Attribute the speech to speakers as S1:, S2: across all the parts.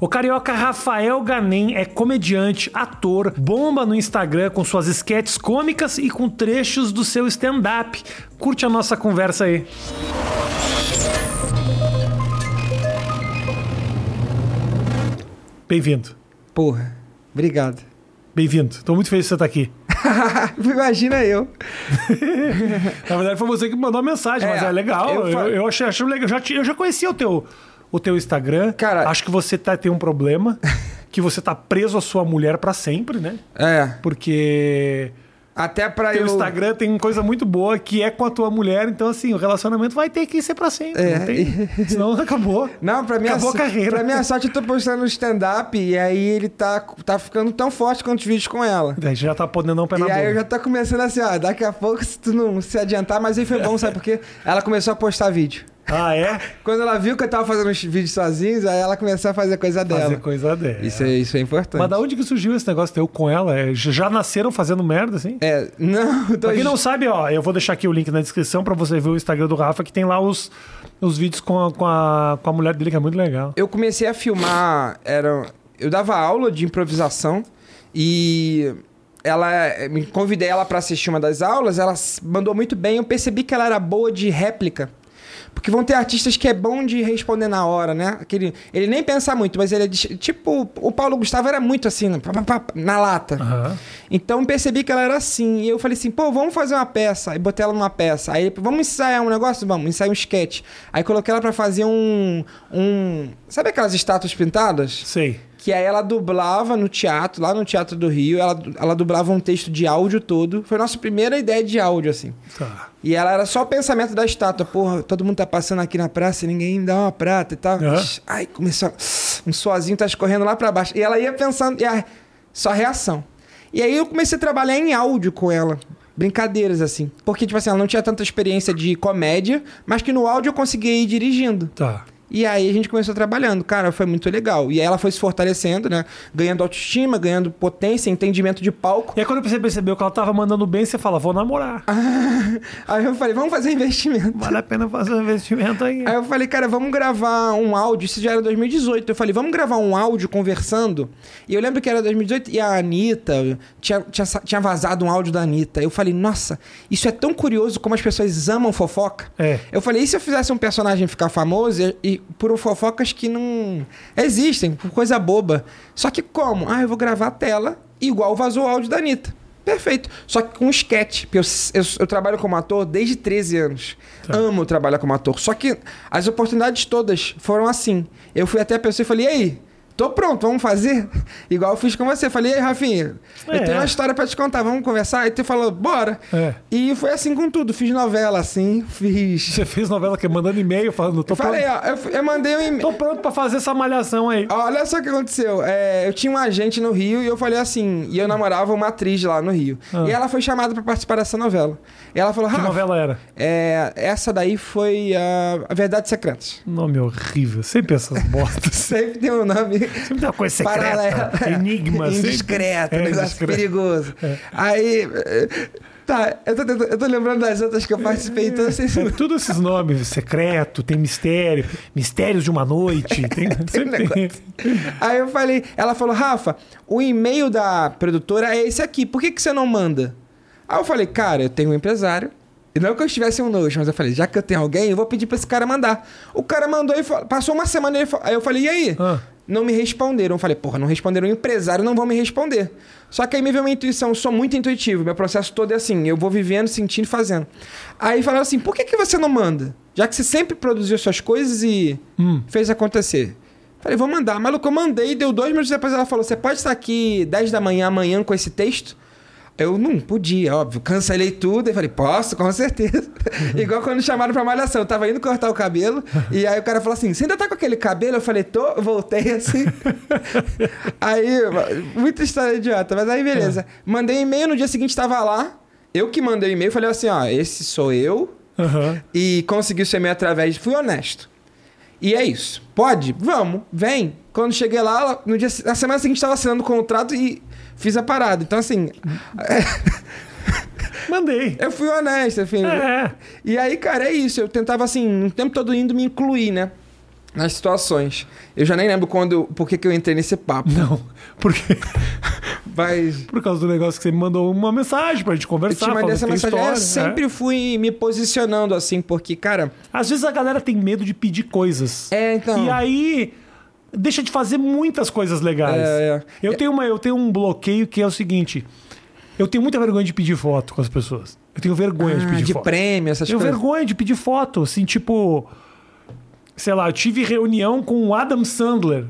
S1: O carioca Rafael Ganem é comediante, ator, bomba no Instagram com suas sketches cômicas e com trechos do seu stand-up. Curte a nossa conversa aí. Bem-vindo.
S2: Porra, obrigado.
S1: Bem-vindo. Tô muito feliz de você estar aqui.
S2: Imagina eu.
S1: Na verdade, foi você que mandou a mensagem,
S2: É,
S1: mas é legal.
S2: eu
S1: Eu, eu achei, achei legal. Eu já, eu já conhecia o teu, o teu Instagram.
S2: Cara-
S1: Acho que você tá, tem um problema. que você tá preso à sua mulher pra sempre, né?
S2: É.
S1: Porque
S2: Até pra
S1: teu
S2: eu.
S1: Instagram tem coisa muito boa que é com a tua mulher. Então, assim, o relacionamento vai ter que ser pra sempre.
S2: É.
S1: Não tem, senão acabou.
S2: Não, pra minha,
S1: Acabou a carreira.
S2: pra minha sorte, eu tô postando stand-up e aí ele tá, tá ficando tão forte quanto os vídeos com ela.
S1: A gente já tá podendo dar um pé na
S2: E aí eu
S1: boca.
S2: já tô começando assim, ó, daqui a pouco, se tu não se adiantar, mas aí foi bom, sabe por quê? Ela começou a postar vídeo.
S1: Ah, é?
S2: Quando ela viu que eu tava fazendo os vídeos sozinhos, aí ela começou a fazer coisa dela.
S1: Fazer coisa dela.
S2: Isso, é, isso é importante.
S1: Mas da onde que surgiu esse negócio teu com ela? É, já nasceram fazendo merda, assim?
S2: É, não, tô...
S1: Pra quem não sabe, ó, eu vou deixar aqui o link na descrição pra você ver o Instagram do Rafa, que tem lá os, os vídeos com a, com, a, com a mulher dele, que é muito legal.
S2: eu comecei a filmar, era, eu dava aula de improvisação e ela me convidei ela para assistir uma das aulas, ela mandou muito bem, eu percebi que ela era boa de réplica. Porque vão ter artistas que é bom de responder na hora, né? Aquele, ele nem pensa muito, mas ele é de- tipo o Paulo Gustavo era muito assim, né? Na lata.
S1: Aham.
S2: Então eu percebi que ela era assim. E eu falei assim, pô, vamos fazer uma peça. Aí botei ela numa peça. Aí, vamos ensaiar um negócio? Vamos, ensaiar um sketch. Aí coloquei ela pra fazer um. um sabe aquelas estátuas pintadas?
S1: Sei.
S2: Que aí ela dublava no teatro, lá no Teatro do Rio, ela, ela dublava um texto de áudio todo. Foi a nossa primeira ideia de áudio, assim.
S1: Tá.
S2: E ela era só o pensamento da estátua. Porra, todo mundo tá passando aqui na praça e ninguém dá uma prata e tal.
S1: Aham.
S2: Ai, começou. Um sozinho tá escorrendo lá pra baixo. E ela ia pensando. E a, só reação. E aí eu comecei a trabalhar em áudio com ela. Brincadeiras, assim. Porque, tipo assim, ela não tinha tanta experiência de comédia, mas que no áudio eu conseguia ir dirigindo.
S1: Tá.
S2: E aí a gente começou trabalhando. Cara, foi muito legal. E aí ela foi se fortalecendo, né? Ganhando autoestima, ganhando potência, entendimento de palco.
S1: E aí quando você percebeu que ela tava mandando bem, você fala, vou namorar.
S2: Aí eu falei, vamos fazer investimento.
S1: Vale a pena fazer um investimento aí.
S2: Aí eu falei, cara, vamos gravar um áudio. Isso já era 2018. Eu falei, vamos gravar um áudio conversando. E eu lembro que era 2018 e a Anitta tinha, tinha, tinha vazado um áudio da Anitta. Eu falei, nossa, isso é tão curioso como as pessoas amam fofoca.
S1: É.
S2: Eu falei, e se eu fizesse um personagem ficar famoso e, por fofocas que não existem, por coisa boba? Só que como? Ah, eu vou gravar a tela igual vazou o áudio da Anitta. Perfeito. Só que com sketch. Porque eu, eu, eu trabalho como ator desde 13 anos. Amo trabalhar como ator. Só que as oportunidades todas foram assim. Eu fui até a pessoa e falei, e aí? Tô pronto, vamos fazer? Igual eu fiz com você. Falei, e aí, Rafinha,
S1: É.
S2: eu tenho uma história pra te contar, vamos conversar? Aí tu falou, bora.
S1: É.
S2: E foi assim com tudo. Fiz novela assim, fiz.
S1: Você fez novela que mandando e-mail falando, tô
S2: Eu falei,
S1: pronto,
S2: ó, eu, eu mandei um e-mail.
S1: tô pronto pra fazer essa malhação aí.
S2: Olha só o que aconteceu. É, eu tinha um agente no Rio e eu falei assim, e eu namorava uma atriz lá no Rio.
S1: Ah.
S2: E ela foi chamada pra participar dessa novela. E ela falou,
S1: Que novela era?
S2: é, essa daí foi a, a Verdade Secretas.
S1: Nome horrível. Sempre essas bostas.
S2: Sempre tem um nome
S1: Sempre tem uma coisa secreta.
S2: paralelo.
S1: Enigma.
S2: Indiscreto,
S1: É,
S2: negócio
S1: indiscreto.
S2: perigoso. Aí... eh, Tá, eu tô, eu tô lembrando das outras que eu participei, então sei se...
S1: É, tudo esses nomes, secreto, tem mistério, mistérios de uma noite, tem, sempre tem.
S2: Aí eu falei, ela falou, Rafa, o e-mail da produtora é esse aqui, por que, que você não manda? Aí eu falei, cara, eu tenho um empresário. E não que eu estivesse um nojo, mas eu falei, já que eu tenho alguém, eu vou pedir pra esse cara mandar. O cara mandou e passou uma semana, aí eu falei, e aí?
S1: Ah.
S2: Não me responderam. Eu falei, porra, não responderam o empresário, não vão me responder. Só que aí me veio uma intuição, eu sou muito intuitivo, meu processo todo é assim, eu vou vivendo, sentindo e fazendo. Aí falaram assim, por que, que você não manda? Já que você sempre produziu suas coisas e
S1: Hum.
S2: fez acontecer. Falei, vou mandar. Maluco, eu mandei, deu dois minutos depois ela falou, você pode estar aqui 10 da manhã amanhã com esse texto? Eu não podia, óbvio. Cancelei tudo e falei, posso, com certeza. Igual quando chamaram pra malhação. Eu tava indo cortar o cabelo e aí o cara falou assim: Você ainda tá com aquele cabelo? Eu falei, tô, eu voltei assim. aí, muita história idiota, mas aí beleza. Mandei e-mail, no dia seguinte tava lá. Eu que mandei o e-mail, falei assim: Ó, esse sou eu
S1: Aham.
S2: e consegui o seu e-mail através. Fui honesto. E é isso. Pode? Vamos, vem. Quando cheguei lá, no dia, na semana seguinte estava assinando o contrato e fiz a parada. Então, assim,
S1: Mandei.
S2: eu fui honesto, enfim.
S1: É.
S2: E aí, cara, é isso. Eu tentava, assim, o tempo todo indo me incluir, né? nas situações. Eu já nem lembro quando, por que, que eu entrei nesse papo.
S1: Não, porque
S2: Mas
S1: por causa do negócio que você me mandou uma mensagem pra gente
S2: eu
S1: conversar.
S2: te mandei essa mensagem.
S1: história,
S2: eu sempre
S1: é.
S2: fui me posicionando assim, porque, cara.
S1: Às vezes a galera tem medo de pedir coisas.
S2: É, então.
S1: E aí deixa de fazer muitas coisas legais.
S2: É, é.
S1: Eu, tenho uma, eu tenho um bloqueio que é o seguinte: eu tenho muita vergonha de pedir foto com as pessoas. Eu tenho vergonha de
S2: Ah,
S1: pedir
S2: de
S1: foto.
S2: prêmio, essas
S1: Eu tenho
S2: coisas.
S1: vergonha de pedir foto, assim, tipo. Sei lá, eu tive reunião com o Adam Sandler.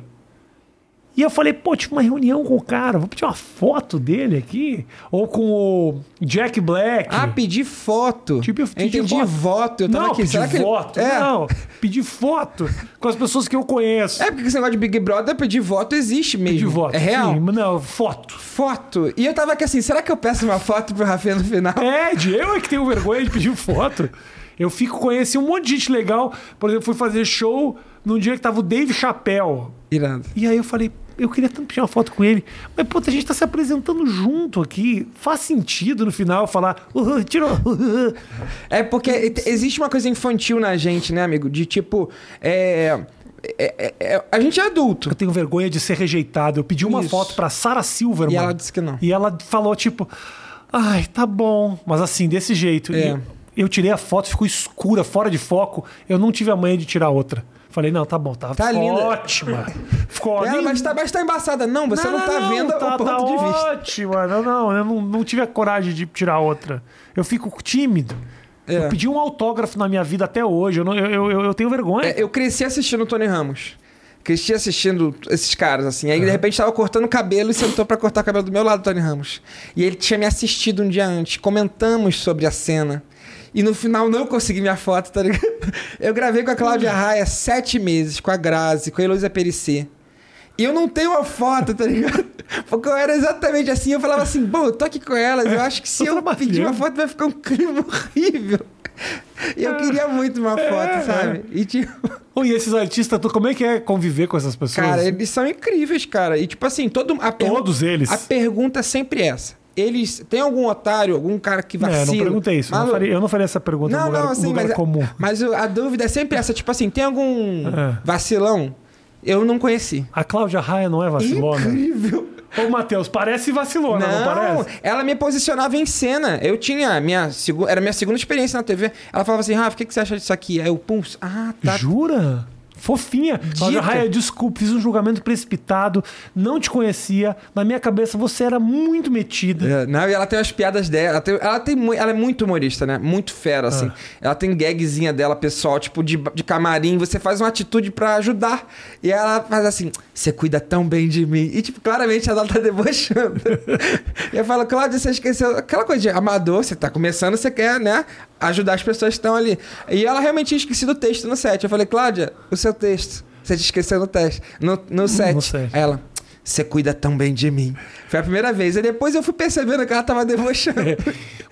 S1: E eu falei, pô, tive uma reunião com o cara, vou pedir uma foto dele aqui. Ou com o Jack Black.
S2: Ah, pedir foto.
S1: Tipo, eu
S2: eu
S1: pedi
S2: entendi
S1: voto.
S2: voto. Eu tava
S1: não,
S2: aqui.
S1: pedir
S2: Será que ele-
S1: foto.
S2: É.
S1: Não, pedir foto com as pessoas que eu conheço.
S2: É porque esse negócio de Big Brother, pedir voto existe mesmo.
S1: pedir voto.
S2: É real.
S1: Sim, não, foto.
S2: Foto. E eu tava aqui assim, será que eu peço uma foto pro Rafinha no final?
S1: Pede, eu é que tenho vergonha de pedir foto. Eu fico conheci um monte de gente legal. Por exemplo, fui fazer show num dia que tava o Dave Chappelle.
S2: Irado.
S1: E aí eu falei, eu queria tanto pedir uma foto com ele. Mas, puta, a gente tá se apresentando junto aqui. Faz sentido no final falar, uh, tirou. uh".
S2: É porque existe uma coisa infantil na gente, né, amigo? De tipo, é. é- é- é- a gente é adulto.
S1: Eu tenho vergonha de ser rejeitado. Eu pedi uma
S2: Isso.
S1: foto pra Sarah Silverman.
S2: E ela disse que não.
S1: E ela falou, tipo, ai, tá bom. Mas assim, desse jeito.
S2: É.
S1: Eu, eu tirei a foto, ficou escura, fora de foco. Eu não tive a manha de tirar outra. Falei, não, tá bom, tá,
S2: Tá
S1: ficou
S2: linda.
S1: ótima. Ficou
S2: Ela,
S1: nem-
S2: mas, tá, mas tá embaçada. Não, você não, tá vendo
S1: tá,
S2: o ponto
S1: tá
S2: de vista.
S1: ótima. Não, não, eu não, não tive a coragem de tirar outra. Eu fico tímido.
S2: É.
S1: Eu pedi um autógrafo na minha vida até hoje. Eu, não- eu, eu, eu tenho vergonha.
S2: É, eu cresci assistindo o Tony Ramos. Cresci assistindo esses caras, assim. Aí, de repente, tava cortando o cabelo e sentou pra cortar o cabelo do meu lado, Tony Ramos. E ele tinha me assistido um dia antes. Comentamos sobre a cena. E no final não consegui minha foto, tá ligado? Eu gravei com a Cláudia Raia sete meses, com a Grazi, com a Heloísa Perissé. E eu não tenho uma foto, tá ligado? Porque eu era exatamente assim. Eu falava assim, pô, eu tô aqui com elas. Eu acho que se eu pedir uma foto vai ficar um clima horrível. E eu queria muito uma
S1: É,
S2: foto, sabe? E tipo.
S1: E esses artistas, tu, como é que é conviver com essas pessoas?
S2: Cara, eles são incríveis, cara. E tipo assim, todo a
S1: Todos eles.
S2: A pergunta é sempre essa. Eles tem algum otário, algum cara que
S1: É,
S2: vacila?
S1: não perguntei isso. Eu não, faria, eu não faria essa pergunta
S2: Não,
S1: lugar,
S2: não, assim,
S1: lugar
S2: mas,
S1: comum.
S2: mas a dúvida é sempre essa, tipo assim, tem algum
S1: É.
S2: vacilão? Eu não conheci.
S1: A Cláudia Raia não é vacilona?
S2: Incrível.
S1: Ô, Matheus, parece vacilona, não, parece?
S2: ela me posicionava em cena. Eu tinha minha segu... era minha segunda experiência na TV. Ela falava assim: "Rafa, o que, que você acha disso aqui?" Aí eu, pum, ah, tá.
S1: Jura? Fofinha. Cláudia. Raia, desculpe, fiz um julgamento precipitado, não te conhecia. Na minha cabeça você era muito metida.
S2: É, não, e ela tem as piadas dela. Ela, tem, ela, tem ela é muito humorista, né? Muito fera,
S1: Ah.
S2: assim. Ela tem gagzinha dela, pessoal, tipo, de, de camarim. Você faz uma atitude pra ajudar. E ela faz assim: você cuida tão bem de mim. E, tipo, claramente ela tá debochando. e eu falo, Cláudia, você esqueceu. Aquela coisa de amador, você tá começando, você quer, né? Ajudar as pessoas que estão ali. E ela realmente tinha esquecido o texto no set. Eu falei, Cláudia, o seu texto. Você te esqueceu no teste. No, no set.
S1: no set.
S2: Ela. Você cuida tão bem de mim. Foi a primeira vez. E depois eu fui percebendo que ela tava debochando.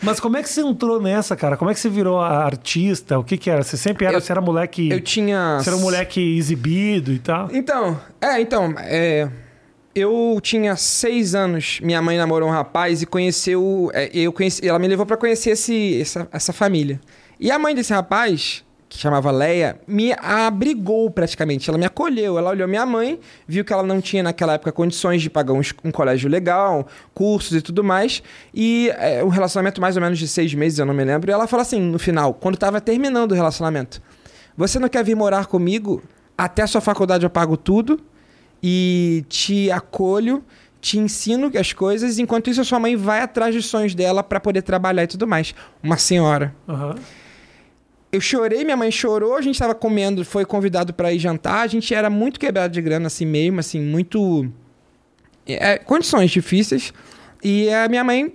S1: Mas como é que você entrou nessa, cara? Como é que você virou a artista? O que que era? Você sempre era,
S2: Eu-
S1: você era moleque...
S2: Eu tinha.
S1: Você era um moleque exibido e tal?
S2: Então, é, então, é, eu tinha seis anos, minha mãe namorou um rapaz e conheceu. é, eu conheci, ela me levou pra conhecer esse, essa, essa família. E a mãe desse rapaz, que chamava Leia, me abrigou praticamente. Ela me acolheu. Ela olhou minha mãe, viu que ela não tinha naquela época condições de pagar um, um colégio legal, cursos e tudo mais. E é, um relacionamento mais ou menos de seis meses, eu não me lembro. E ela falou assim, no final, quando tava terminando o relacionamento: Você não quer vir morar comigo? Até a sua faculdade eu pago tudo e te acolho, te ensino as coisas, enquanto isso a sua mãe vai atrás dos sonhos dela pra poder trabalhar e tudo mais. Uma senhora.
S1: Aham.
S2: Eu chorei, minha mãe chorou, a gente tava comendo, foi convidado pra ir jantar, a gente era muito quebrado de grana assim mesmo, assim, muito é, condições difíceis. E a minha mãe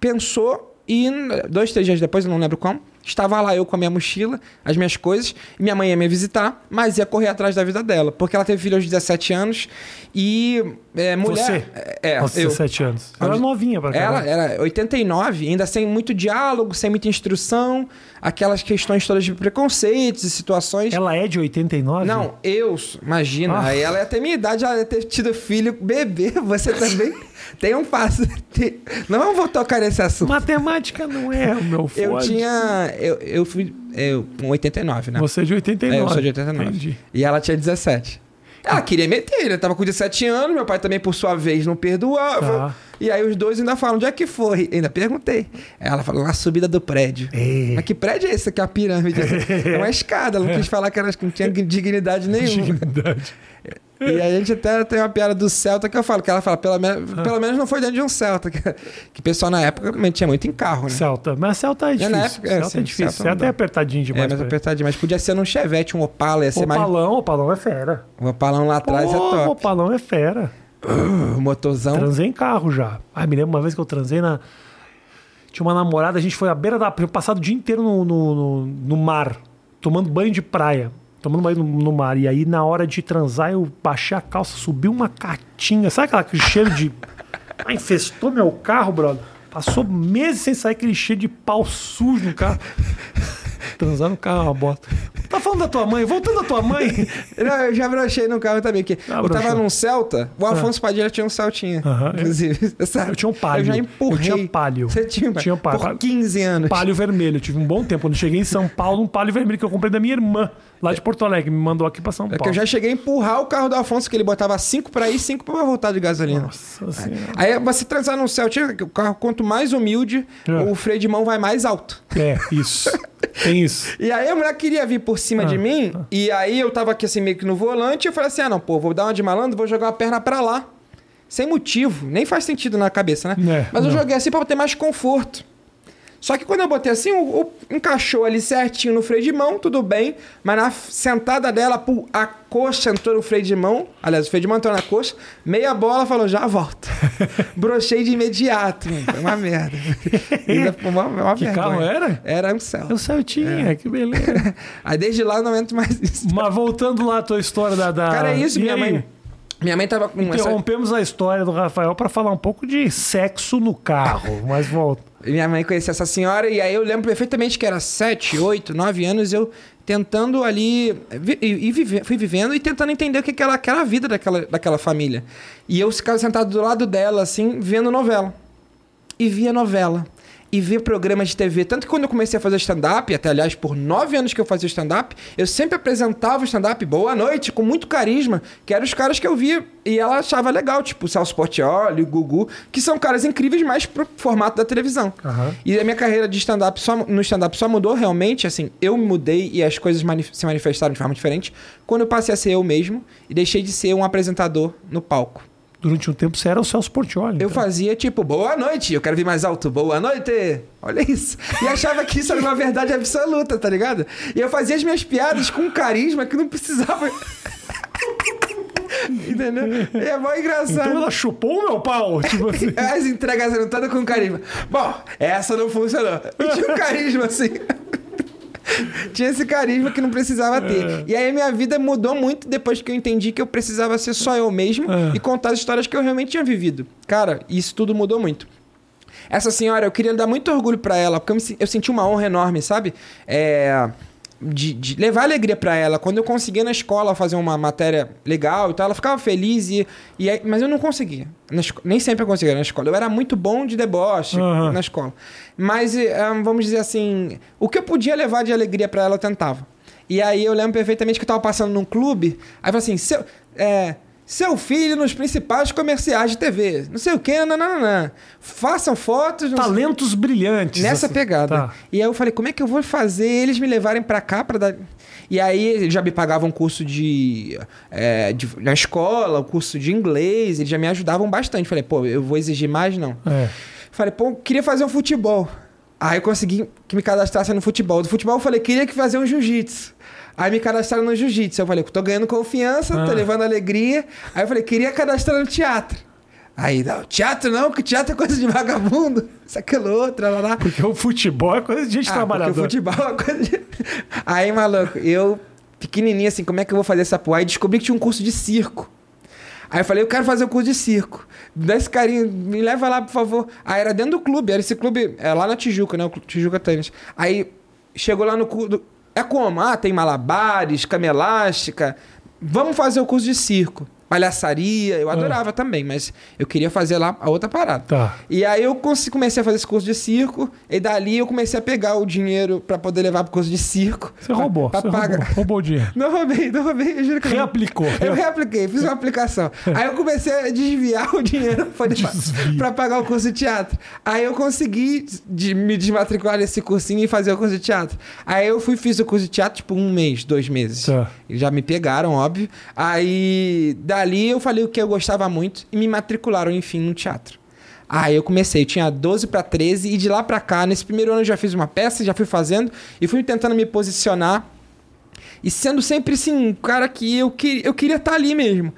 S2: pensou e dois, três dias depois, eu não lembro como, estava lá eu com a minha mochila, as minhas coisas, minha mãe ia me visitar, mas ia correr atrás da vida dela, porque ela teve filho aos 17 anos e É, mulher.
S1: Você?
S2: É,
S1: Aos
S2: eu.
S1: 17 anos. Ela era
S2: Onde-
S1: novinha pra
S2: Ela
S1: caralho.
S2: era 89, ainda sem muito diálogo, sem muita instrução, aquelas questões todas de preconceitos e situações.
S1: Ela é de 89?
S2: Não, eu, imagina,
S1: Ah.
S2: ela ia ter minha idade, ela ia ter tido filho, bebê, você também tem um passo. Tem- Não vamos tocar nesse assunto.
S1: Matemática não é o meu forte.
S2: Eu tinha. Eu, eu fui. Eu, com 89, né?
S1: Você é de 89.
S2: É, eu sou de 89.
S1: Entendi.
S2: E ela tinha 17. Ela queria meter, ele tava com 17 anos, meu pai também, por sua vez, não perdoava.
S1: Tá.
S2: E aí os dois ainda falam, onde é que foi? Ainda perguntei. Ela falou, na subida do prédio.
S1: É.
S2: Mas que prédio é esse aqui, a pirâmide? É uma escada, ela não quis falar que que não tinha dignidade nenhuma.
S1: Dignidade.
S2: E a gente até tem uma piada do Celta que eu falo, que ela fala, pelo, menos pelo menos não foi dentro de um Celta. Que, que o pessoal na época metia muito em carro, né?
S1: Celta. Mas Celta é
S2: É,
S1: difícil.
S2: época, é,
S1: Celta
S2: sim,
S1: é difícil.
S2: Celta
S1: Celta é apertadinho
S2: É,
S1: demais.
S2: mas
S1: pra ele.
S2: apertadinho. Mas podia ser num Chevette, um Opala, ia ser mais...
S1: Opalão, Opalão é fera.
S2: Um Opalão lá atrás é top.
S1: Opalão é fera.
S2: O motorzão.
S1: Transei em carro já. Ai, me lembro uma vez que eu transei na. Tinha uma namorada, a gente foi à beira da. Passado o dia inteiro no, no, no- no mar, tomando banho de praia. Tomando banho no, no mar. E aí, na hora de transar, eu baixei a calça, subi uma catinha. Sabe aquela- aquele cheiro de. Ah, infestou meu carro, brother. Passou meses sem sair aquele cheiro de pau sujo no carro. Transar no carro é uma bosta. Tá falando da tua mãe? Voltando da tua mãe.
S2: Não, eu já brochei no carro também. Que
S1: Ah,
S2: eu tava num Celta, o Afonso Padilha tinha um Celtinha.
S1: Aham.
S2: Inclusive, sabe?
S1: Eu tinha um Palio.
S2: Eu já
S1: Eu
S2: empurrei.
S1: tinha Palio.
S2: Você tinha,
S1: Tinha um Palio.
S2: Por 15 anos.
S1: palio vermelho. Eu tive um bom tempo. Quando eu cheguei em São Paulo, um palio vermelho que eu comprei da minha irmã, lá de Porto Alegre. Me mandou aqui pra São
S2: É que
S1: Paulo.
S2: eu já cheguei a empurrar o carro do Afonso, que ele botava 5 pra ir, 5 pra voltar de gasolina.
S1: Nossa senhora.
S2: Aí você transar num Celtinha, o carro quanto mais humilde,
S1: É.
S2: o freio de mão vai mais alto.
S1: É, isso. Tem isso.
S2: E aí a mulher queria vir por cima
S1: Ah,
S2: de mim, e aí eu tava aqui assim meio que no volante, e eu falei assim: ah, não, pô, vou dar uma de malandro, vou jogar uma perna pra lá. Sem motivo, nem faz sentido na cabeça, né?
S1: É,
S2: Mas eu
S1: não.
S2: joguei assim pra ter mais conforto. Só que quando eu botei assim, o, o- encaixou ali certinho no freio de mão, tudo bem. Mas na sentada dela, pô, a coxa entrou no freio de mão. Aliás, o freio de mão entrou na coxa. Meia bola falou, já volto. Brochei de imediato. mano. Foi uma merda. Ainda foi uma, uma
S1: Que
S2: vergonha.
S1: carro era?
S2: Era um céu.
S1: Eu Celtinha, que beleza.
S2: Aí desde lá eu não entro mais nisso.
S1: Mas voltando lá à tua história da. da...
S2: Cara, é isso,
S1: E
S2: minha
S1: aí?
S2: mãe. Minha mãe tava com essa...
S1: Interrompemos a história do Rafael pra falar um pouco de sexo no carro. Mas volta.
S2: Minha mãe conhecia essa senhora e aí eu lembro perfeitamente que era 7, 8, 9 anos eu tentando ali e vive- fui vivendo e tentando entender o que que era aquela vida daquela, daquela família. E eu ficava sentado do lado dela assim, vendo novela. E via novela. E via programas de TV. Tanto que quando eu comecei a fazer stand-up, até aliás, por nove anos que eu fazia stand-up, eu sempre apresentava o stand-up boa noite, com muito carisma, que eram os caras que eu via e ela achava legal, tipo o Celso Portioli, o Gugu, que são caras incríveis, mas pro formato da televisão.
S1: Aham.
S2: E a minha carreira de stand-up só, no stand-up só mudou realmente, assim, eu me mudei e as coisas mani- se manifestaram de forma diferente quando eu passei a ser eu mesmo e deixei de ser um apresentador no palco.
S1: Durante um tempo você era o Celso Portioli.
S2: Eu
S1: então.
S2: fazia tipo, boa noite, eu quero vir mais alto, boa noite. Olha isso. E achava que isso era uma verdade absoluta, tá ligado? E eu fazia as minhas piadas com um carisma que não precisava. Entendeu? E é mó engraçado.
S1: Então ela chupou o meu pau. Tipo assim.
S2: As entregas eram todas com carisma. Bom, essa não funcionou. E tinha um carisma assim. tinha esse carisma que não precisava ter. E aí a minha vida mudou muito depois que eu entendi que eu precisava ser só eu mesmo
S1: É.
S2: e contar as histórias que eu realmente tinha vivido. Cara, isso tudo mudou muito. Essa senhora, eu queria dar muito orgulho pra ela, porque eu, me eu senti uma honra enorme, sabe? É, de, de levar alegria pra ela. Quando eu conseguia na escola fazer uma matéria legal e tal, ela ficava feliz, e, e aí- mas eu não conseguia. Esco- nem sempre eu conseguia na escola. Eu era muito bom de deboche
S1: Aham.
S2: na escola. Mas, eh, vamos dizer assim, o que eu podia levar de alegria pra ela, eu tentava. E aí eu lembro perfeitamente que eu tava passando num clube, aí eu falei assim, seu, é, seu filho nos principais comerciais de TV, não sei o que, nananana. Façam fotos... não sei-
S1: Talentos brilhantes.
S2: Nessa
S1: assim.
S2: pegada.
S1: Tá.
S2: E aí eu falei, como é que eu vou fazer eles me levarem pra cá pra dar. E aí já me pagavam um curso de, é, de- na escola, o curso de inglês, eles já me ajudavam bastante. Falei, pô, eu vou exigir mais, não.
S1: É.
S2: Falei, pô, eu queria fazer um futebol. Aí eu consegui que me cadastrasse no futebol. Do futebol eu falei, queria que fazer um jiu-jitsu. Aí me cadastraram no jiu-jitsu. Eu falei, tô ganhando confiança, tô
S1: Ah.
S2: levando alegria. Aí eu falei, queria cadastrar no teatro. Aí, não, teatro não, que teatro é coisa de vagabundo. Isso, aquilo, outro, lá, lá.
S1: Porque o futebol é coisa de gente
S2: Ah,
S1: trabalhadora.
S2: porque o futebol é coisa de... Aí, maluco, eu, pequenininho assim, como é que eu vou fazer essa porra? Aí descobri que tinha um curso de circo. Aí eu falei, eu quero fazer o curso de circo. Dá esse carinho, me leva lá, por favor. Aí era dentro do clube, era esse clube, é lá na Tijuca, né? O Tijuca Tênis. Aí chegou lá no curso. É como? Ah, tem malabares, cama elástica. Vamos fazer o curso de circo palhaçaria, eu adorava ah. também, mas eu queria fazer lá a outra parada.
S1: Tá.
S2: E aí eu comecei a fazer esse curso de circo, e dali eu comecei a pegar o dinheiro para poder levar pro curso de circo.
S1: Você pra, roubou, pra você pagar. Roubou, roubou o dinheiro.
S2: Não roubei, não roubei, eu juro que
S1: Reaplicou.
S2: Eu reapliquei, fiz uma aplicação. aí eu comecei a desviar o dinheiro para pagar o curso de teatro. Aí eu consegui de, me desmatricular nesse cursinho e fazer o curso de teatro. Aí eu fui fiz o curso de teatro tipo um mês, dois meses. Tá. E já me pegaram, óbvio. Aí dali eu falei o que eu gostava muito e me matricularam, enfim, no teatro. Aí eu comecei, eu tinha 12 para 13 e de lá para cá, nesse primeiro ano eu já fiz uma peça, já fui fazendo e fui tentando me posicionar e sendo sempre assim, um cara que eu, que, eu queria estar tá ali mesmo.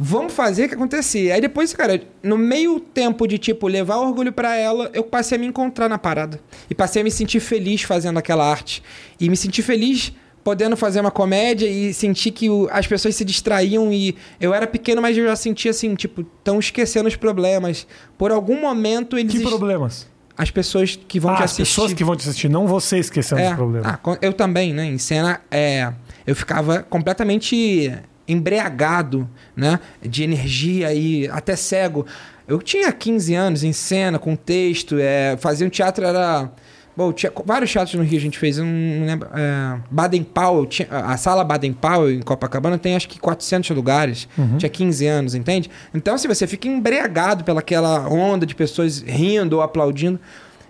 S2: Vamos fazer o que acontecer. Aí depois, cara, no meio tempo de tipo levar orgulho para ela, eu passei a me encontrar na parada e passei a me sentir feliz fazendo aquela arte e me sentir feliz podendo fazer uma comédia e sentir que o, as pessoas se distraíam e eu era pequeno, mas eu já sentia assim, tipo, estão esquecendo os problemas. Por algum momento eles...
S1: Que problemas?
S2: As pessoas que vão
S1: ah,
S2: te
S1: assistir. As pessoas que vão te assistir, não você esquecendo
S2: é.
S1: os problemas.
S2: Ah, eu também, né? Em cena, é, eu ficava completamente embriagado, né? De energia e até cego. Eu tinha 15 anos em cena, com texto, é, fazia um teatro, era Bom, tinha vários teatros no Rio a gente fez. Eu não lembro. É, Baden Powell, tinha, a sala Baden Powell em Copacabana tem acho que 400 lugares. Uhum. Tinha 15 anos, entende? Então, assim, você fica embriagado pelaquela onda de pessoas rindo ou aplaudindo.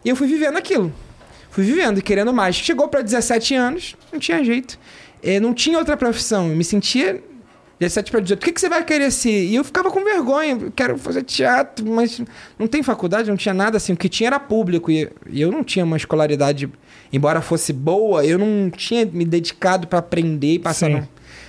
S2: E eu fui vivendo aquilo. Fui vivendo e querendo mais. Chegou para 17 anos, não tinha jeito. É, não tinha outra profissão. Eu me sentia 17 para 18, o que, que você vai querer ser? E eu ficava com vergonha, quero fazer teatro, mas não tem faculdade, não tinha nada assim. O que tinha era público e, e eu não tinha uma escolaridade, embora fosse boa, eu não tinha me dedicado para aprender e passar. Não,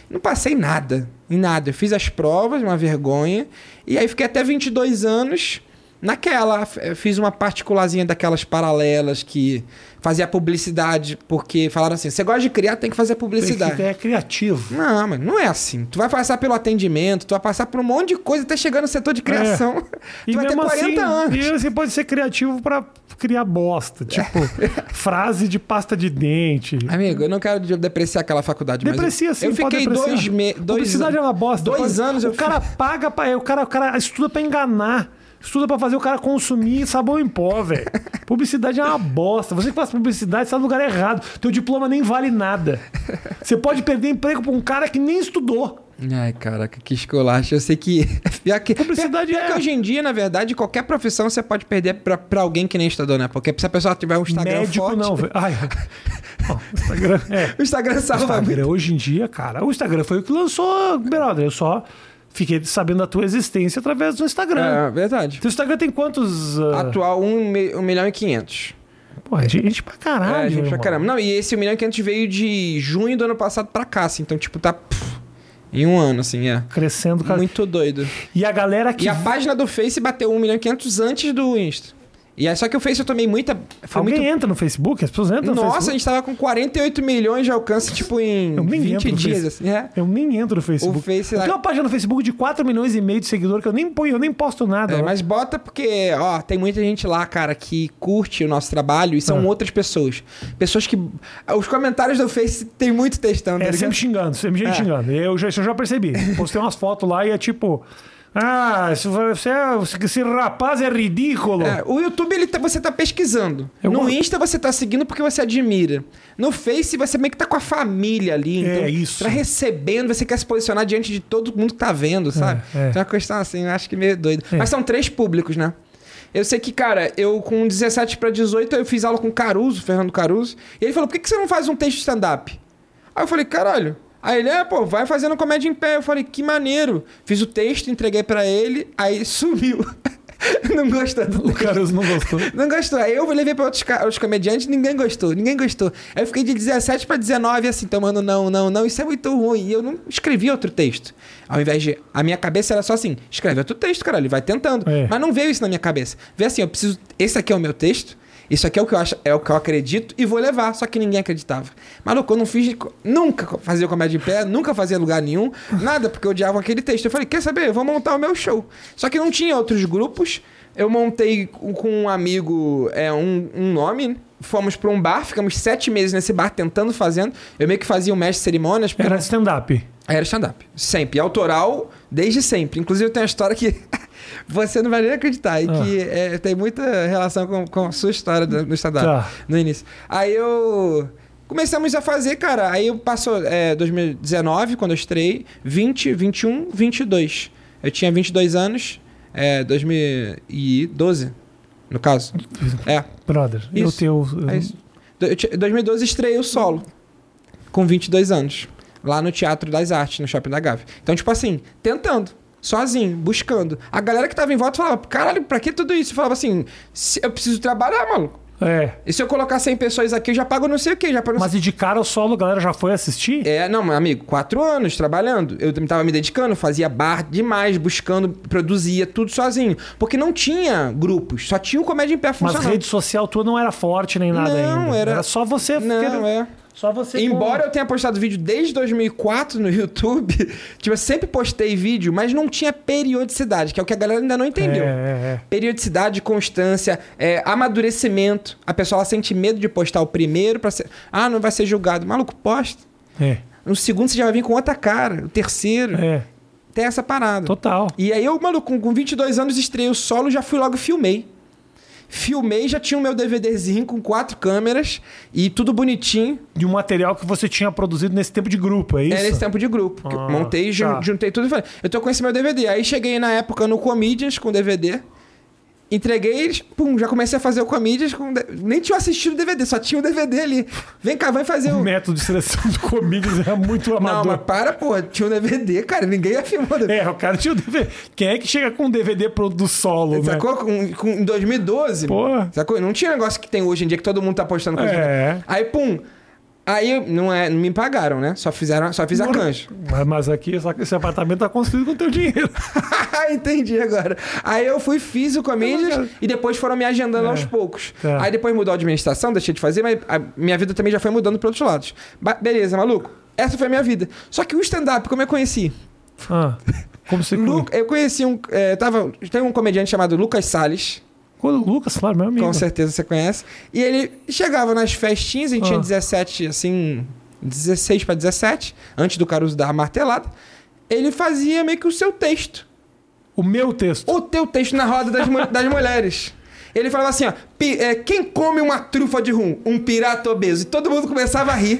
S2: não passei nada, em nada. Eu fiz as provas, uma vergonha, e aí fiquei até 22 anos naquela. Fiz uma particularzinha daquelas paralelas que fazia publicidade, porque falaram assim: você gosta de criar, tem que fazer publicidade. Tem
S1: que é criativo.
S2: Não, mas não é assim. Tu vai passar pelo atendimento, tu vai passar por um monte de coisa até chegar no setor de criação. É. tu
S1: e
S2: vai ter 40
S1: assim,
S2: anos.
S1: E você pode ser criativo para criar bosta. Tipo, frase de pasta de dente.
S2: Amigo, eu não quero depreciar aquela faculdade.
S1: Deprecia sim,
S2: Eu fiquei dois
S1: meses. Publicidade é uma bosta.
S2: Dois
S1: pode...
S2: anos.
S1: O cara paga, pra... o, cara, o cara estuda para enganar. Estuda para fazer o cara consumir sabão em pó, velho. Publicidade é uma bosta. Você que faz publicidade está no lugar errado. Teu diploma nem vale nada. Você pode perder emprego para um cara que nem estudou.
S2: Ai, caraca, que esculacho. Eu sei que. que
S1: Publicidade
S2: é. que hoje em dia, na verdade, qualquer profissão você pode perder pra, pra alguém que nem estudou, né? Porque se a pessoa tiver um Instagram
S1: Médico,
S2: forte...
S1: não, velho. Ai. o Instagram. É.
S2: O Instagram salva.
S1: O Instagram, hoje em dia, cara. O Instagram foi o que lançou, brother. Eu só Fiquei sabendo da tua existência através do Instagram.
S2: É, verdade.
S1: Teu Instagram tem quantos. Uh...
S2: Atual 1 um, um milhão e 500.
S1: Pô, é gente pra caralho.
S2: É, gente pra caramba. Não, e esse 1 milhão e 500 veio de junho do ano passado pra cá, assim. Então, tipo, tá. Pff, em um ano, assim, é.
S1: Crescendo, cara.
S2: Muito doido.
S1: E a galera que.
S2: E a página do Face bateu 1 milhão e 500 antes do Insta. E aí, só que o Face eu tomei muita.
S1: Alguém
S2: muito...
S1: entra no Facebook? As pessoas entram
S2: Nossa,
S1: no Facebook?
S2: a gente tava com 48 milhões de alcance, tipo, em eu nem 20 dias. Assim, é.
S1: Eu nem entro no Facebook. O Face, eu tenho uma página no Facebook de 4 milhões e meio de seguidores que eu nem ponho, eu nem posto nada.
S2: É, mas bota porque, ó, tem muita gente lá, cara, que curte o nosso trabalho e são ah. outras pessoas. Pessoas que. Os comentários do Face tem muito textão,
S1: tá É, sempre xingando, sempre gente é. xingando. Eu já, eu já percebi. Postei umas fotos lá e é tipo. Ah, você, é, esse rapaz é ridículo. É,
S2: o YouTube ele tá, você tá pesquisando. Eu no Insta você tá seguindo porque você admira. No Face você meio que tá com a família ali.
S1: É
S2: então,
S1: isso.
S2: Tá recebendo, você quer se posicionar diante de todo mundo que tá vendo, sabe? É, é. Então é uma questão assim, eu acho que meio doido. É. Mas são três públicos, né? Eu sei que, cara, eu com 17 para 18 eu fiz aula com Caruso, Fernando Caruso. E ele falou: por que, que você não faz um texto stand-up? Aí eu falei: caralho. Aí ele, é, pô, vai fazendo comédia em pé. Eu falei, que maneiro. Fiz o texto, entreguei para ele, aí sumiu. não gostou.
S1: O Caruso não gostou.
S2: não gostou. Aí eu levei pra outros, outros comediantes, ninguém gostou, ninguém gostou. Aí eu fiquei de 17 para 19, assim, tomando não, não, não, isso é muito ruim. E eu não escrevi outro texto. Ao invés de. A minha cabeça era só assim: escreve outro texto, cara, ele vai tentando. É. Mas não veio isso na minha cabeça. Veio assim, eu preciso. Esse aqui é o meu texto Isso aqui é o que eu acho, é o que eu acredito e vou levar. Só que ninguém acreditava. Maluco, eu não fiz. Nunca fazia comédia em pé, nunca fazia lugar nenhum, nada, porque eu odiava aquele texto. Eu falei, quer saber? Eu vou montar o meu show. Só que não tinha outros grupos. Eu montei com um amigo é, um, um nome. Fomos para um bar, ficamos sete meses nesse bar tentando, fazendo. Eu meio que fazia o mestre de cerimônias.
S1: Era stand-up.
S2: era stand-up. Sempre. Autoral, desde sempre. Inclusive, eu tenho uma história que você não vai nem acreditar. E
S1: Ah.
S2: que é, tem muita relação com, com a sua história do- no stand-up.
S1: Tá.
S2: No início. Aí eu... Começamos a fazer, cara. Aí eu passou é, 2019, quando eu estreiei. 20, 21, 22. Eu tinha 22 anos. É, 2012, no caso. É.
S1: Brother, eu
S2: Isso.
S1: tenho.
S2: É isso. Do- eu tinha- 2012 estreiei o solo. Com 22 anos. Lá no Teatro das Artes, no Shopping da Gávea. Então, tipo assim, tentando. Sozinho, buscando. A galera que tava em volta falava, caralho, pra que tudo isso? Eu falava assim, "Se- eu preciso trabalhar, maluco.
S1: É.
S2: E se eu colocar 100 pessoas aqui, eu já pago não sei o quê, já pago
S1: Mas e de cara o solo, a galera já foi assistir?
S2: é, não, meu amigo, quatro anos trabalhando. Eu também tava me dedicando, fazia bar demais, buscando, produzia tudo sozinho. Porque não tinha grupos, só tinha o Comédia em Pé
S1: Mas
S2: funcionando.
S1: rede social tua não era forte nem nada
S2: Não,
S1: ainda.
S2: era-
S1: só você.
S2: Não, é.
S1: Só você.
S2: Embora eu tenha postado vídeo desde 2004 no YouTube, tipo, eu sempre postei vídeo, mas não tinha periodicidade, que é o que a galera ainda não entendeu.
S1: É, é,
S2: Periodicidade, constância, é, amadurecimento. A pessoa sente medo de postar o primeiro pra ser. Ah, não vai ser julgado. Maluco, posta.
S1: é.
S2: No segundo você já vai vir com outra cara. O terceiro.
S1: É, é.
S2: Tem essa parada.
S1: Total.
S2: E aí eu, maluco, com- com 22 anos estreiei o solo, já fui logo e filmei. Filmei, já tinha o meu DVDzinho com quatro câmeras e tudo bonitinho.
S1: De um material que você tinha produzido nesse tempo de grupo, é isso?
S2: Era esse tempo de grupo.
S1: Ah,
S2: montei,
S1: tá.
S2: juntei tudo e falei, eu tô com esse meu DVD. Aí cheguei na época no Comedians com DVD. Entreguei eles, pum, já comecei a fazer o Comedians com. Nem tinha assistido o DVD, só tinha o DVD ali. Vem cá, vai fazer
S1: O
S2: o.
S1: método de seleção do Comedians era muito
S2: Não,
S1: amador.
S2: mas para, pô, tinha um DVD, cara, ninguém afirmou.
S1: É, o cara tinha o DVD. Quem é que chega com um DVD pro, do solo, né?
S2: Sacou? Com, com, em 2012.
S1: Pô.
S2: Sacou? Não tinha negócio que tem hoje em dia que todo mundo tá postando coisa.
S1: É.
S2: Aí, pum. Aí não, é, não me pagaram, né? Só fizeram, só fiz a canja.
S1: Mas, mas aqui, só que esse apartamento tá construído com teu dinheiro.
S2: Entendi agora. Aí eu fui, fiz o Comedians e depois foram me agendando
S1: É.
S2: aos poucos.
S1: Tá.
S2: Aí depois mudou a administração, deixei de fazer, mas a minha vida também já foi mudando para outros lados. Ba- beleza, maluco. Essa foi a minha vida. Só que o stand-up, como eu conheci?
S1: Ah, como você
S2: Lu- eu conheci um. É, tava, tem um comediante chamado Lucas Salles.
S1: O Lucas, claro, meu amigo.
S2: Com certeza você conhece. E ele chegava nas festinhas, a gente
S1: Ah.
S2: tinha 17, assim, 16 para 17, antes do Caruso dar a martelada. Ele fazia meio que o seu texto.
S1: O meu texto.
S2: O teu texto na roda das, das mulheres. Ele falava assim, ó, "Pi- é, quem come uma trufa de rum? Um pirata obeso. E todo mundo começava a rir.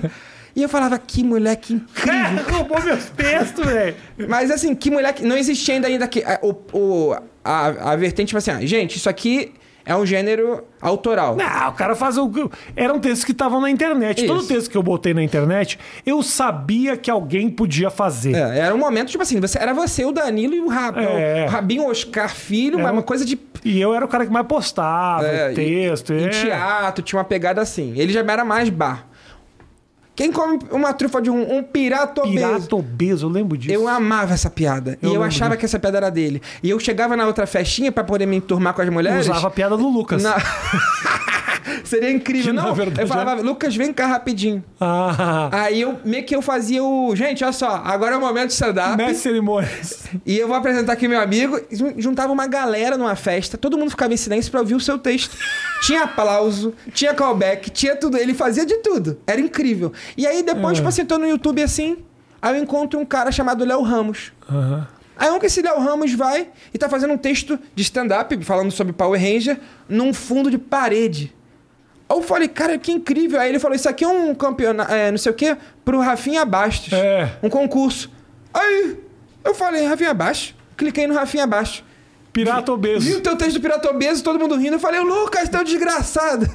S2: E eu falava, que moleque incrível.
S1: É, roubou meus textos, velho.
S2: Mas assim, que moleque. Não existia ainda ainda que, a, o, o- a, a vertente, tipo assim, ah, gente, isso aqui é um gênero autoral.
S1: Não, o cara faz o. Eram textos que estavam na internet. Todo
S2: Isso.
S1: texto que eu botei na internet, eu sabia que alguém podia fazer.
S2: É, era um momento, tipo assim, você, era você, o Danilo e o, Rab,
S1: É.
S2: o Rabinho Oscar Filho,
S1: Era
S2: uma
S1: um-
S2: coisa de
S1: E eu era o cara que mais postava
S2: É,
S1: texto.
S2: em
S1: é.
S2: teatro, tinha uma pegada assim. Ele já era mais bar. Quem come uma trufa de um, um pirata obeso?
S1: Pirata obeso, eu lembro disso.
S2: Eu amava essa piada.
S1: Eu
S2: e eu achava
S1: disso.
S2: que essa piada era dele. E eu chegava na outra festinha pra poder me enturmar com as mulheres.
S1: usava a piada do Lucas.
S2: Na- Seria incrível.
S1: Que, na
S2: Não,
S1: verdade, é-
S2: eu falava, Lucas, vem cá rapidinho.
S1: Ah,
S2: Aí eu meio que eu fazia o. Gente, olha só, agora é o momento de stand-up.
S1: mestre cerimônias.
S2: E eu vou apresentar aqui meu amigo. Jun- Juntava uma galera numa festa, todo mundo ficava em silêncio pra ouvir o seu texto. Tinha aplauso, tinha callback, tinha tudo. Ele fazia de tudo. Era incrível. E aí depois,
S1: É.
S2: tipo assim, tô no YouTube assim. Aí eu encontro um cara chamado Léo Ramos.
S1: Aham.
S2: Aí um que esse Léo Ramos vai e tá fazendo um texto de stand-up falando sobre Power Ranger num fundo de parede. Aí eu falei, cara, que incrível. Aí ele falou: Isso aqui é um campeonato, é, não sei o quê, pro Rafinha Bastos.
S1: É.
S2: Um concurso. Aí eu falei, Rafinha Bastos. Cliquei no Rafinha Bastos.
S1: Pirata
S2: Vi
S1: obeso.
S2: o teu texto do Pirata Obeso, todo mundo rindo. Eu falei, Lucas, teu desgraçado.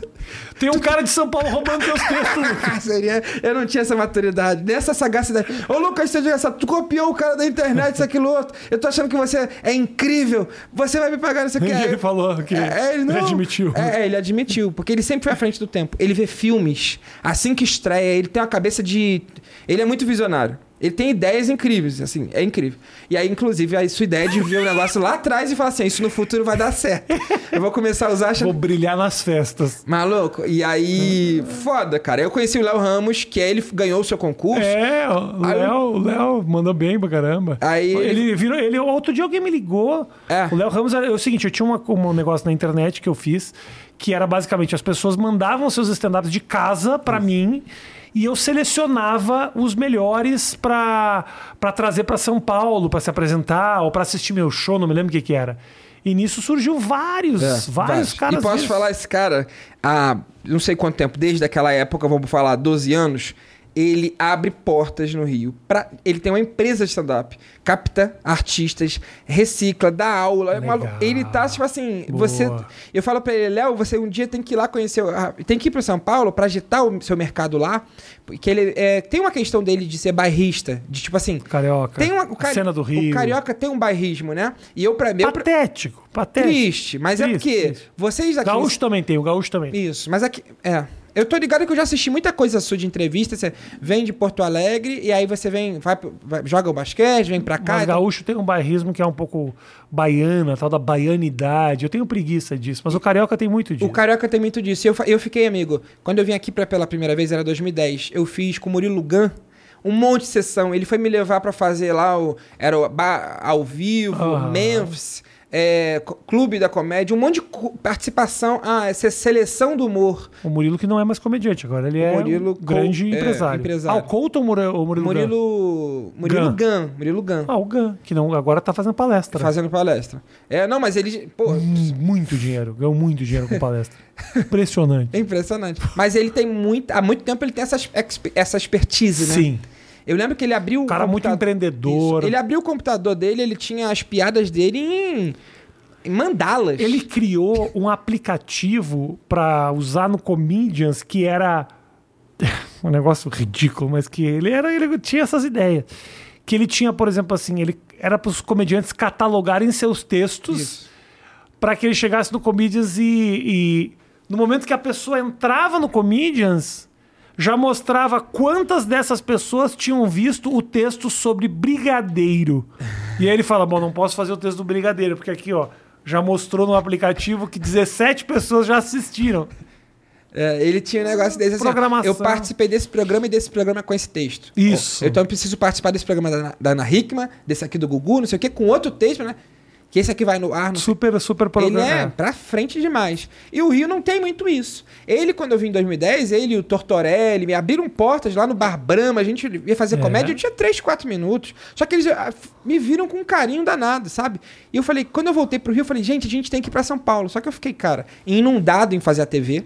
S1: Tem um cara de São Paulo roubando teus textos.
S2: Seria... Eu não tinha essa maturidade, nessa sagacidade. Ô, Lucas, teu desgraçado, tu copiou o cara da internet, isso, aquilo, outro. Eu tô achando que você é incrível. Você vai me pagar isso aqui.
S1: Ele falou que
S2: É, ele, não,
S1: admitiu.
S2: É, é, ele admitiu, porque ele sempre foi à frente do tempo. Ele vê filmes, assim que estreia, ele tem uma cabeça de. Ele é muito visionário. Ele tem ideias incríveis, assim, é incrível. E aí, inclusive, a sua ideia de ver o negócio lá atrás e falar assim: isso no futuro vai dar certo. Eu vou começar a usar.
S1: Vou
S2: Achando...
S1: brilhar nas festas.
S2: Maluco? E aí, foda, cara. Eu conheci o Léo Ramos, que aí ele ganhou o seu concurso.
S1: É, o Léo, Léo mandou bem pra caramba.
S2: Aí
S1: ele, virou. Ele, outro dia alguém me ligou.
S2: É.
S1: O Léo Ramos era o seguinte: eu tinha uma- um negócio na internet que eu fiz, que era basicamente as pessoas mandavam seus stand-ups de casa pra mim. E eu selecionava os melhores pra pra trazer pra São Paulo, pra se apresentar, ou pra assistir meu show, não me lembro o que, que era. E nisso surgiu vários,
S2: É,
S1: vários
S2: vários.
S1: caras.
S2: E posso
S1: desses.
S2: falar, esse cara, há não sei quanto tempo, desde aquela época, vamos falar, 12 anos, ele abre portas no Rio. Pra, ele tem uma empresa de stand-up, capta artistas, recicla, dá aula. é malu- Ele tá, tipo assim,
S1: Boa.
S2: você. Eu falo pra ele, Léo, você um dia tem que ir lá conhecer. o- Tem que ir pro São Paulo pra agitar o seu mercado lá. Porque ele é, tem uma questão dele de ser bairrista, de tipo assim.
S1: Carioca.
S2: Tem uma, o cari-
S1: Cena do Rio.
S2: O carioca tem um bairrismo, né? E eu, pra mim. pra-
S1: Patético, patético.
S2: Triste, mas é
S1: Triste,
S2: porque
S1: triste.
S2: vocês aqui.
S1: Gaúcho também tem, o Gaúcho também.
S2: Isso, mas aqui. É. Eu tô ligado que eu já assisti muita coisa sua de entrevista. Você vem de Porto Alegre e aí você vem, vai, vai- joga o basquete, vem pra cá.
S1: Mas
S2: e tal.
S1: gaúcho tem um bairrismo que é um pouco baiana, tal da baianidade. Eu tenho preguiça disso, mas o carioca tem muito disso.
S2: O Carioca tem muito disso. Eu, eu fiquei, amigo, quando eu vim aqui pra, pela primeira vez, era 2010, eu fiz com o Murilo Gun um monte de sessão. Ele foi me levar pra fazer lá o. Era o ao vivo,
S1: Aham.
S2: Memphis, é, Clube da Comédia, um monte de participação. Ah, essa é seleção do humor.
S1: O Murilo que não é mais comediante agora, ele é
S2: Murilo
S1: um grande
S2: Col- é,
S1: empresário.
S2: empresário.
S1: Ah, o Couto ou o Murilo, o Murilo, Gun?
S2: Murilo.
S1: Gun.
S2: Murilo Gun.
S1: Ah, o Gun, que não, agora tá fazendo palestra.
S2: Fazendo palestra. É, não, mas ele. Pô,
S1: Hum, Muito dinheiro, ganhou muito dinheiro com palestra. Impressionante.
S2: é impressionante. Mas ele tem muito. Há muito tempo ele tem essa, essa expertise, né?
S1: Sim.
S2: Eu lembro que ele abriu
S1: Um cara muito empreendedor.
S2: Isso. Ele abriu o computador dele, ele tinha as piadas dele em, mandalas.
S1: Ele criou um aplicativo pra usar no Comedians que era um negócio ridículo, mas que ele era ele tinha essas ideias. Que ele tinha, por exemplo, assim, ele era para os comediantes catalogarem seus textos para que ele chegasse no Comedians e, e no momento que a pessoa entrava no Comedians já mostrava quantas dessas pessoas tinham visto o texto sobre brigadeiro. E aí ele fala: Bom, não posso fazer o texto do brigadeiro, porque aqui, ó, já mostrou no aplicativo que 17 pessoas já assistiram.
S2: É, ele tinha um negócio desse assim. ó. Eu participei desse programa e desse programa com esse texto.
S1: Isso.
S2: Ó, Então eu preciso participar desse programa da, da Ana Hickman, desse aqui do Gugu, não sei o quê, com outro texto, né? Que esse aqui vai no ar, não sei
S1: Super, super
S2: Ele
S1: programa.
S2: é pra frente demais. E o Rio não tem muito isso. Ele, quando eu vim em 2010, ele e o Tortorelli me abriram portas lá no Bar Brahma. A gente ia fazer
S1: É.
S2: comédia, eu tinha 3, 4 minutos. Só que eles ah, me viram com um carinho danado, sabe? E eu falei, quando eu voltei pro Rio, eu falei, gente, a gente tem que ir pra São Paulo. Só que eu fiquei, cara, inundado em fazer a TV.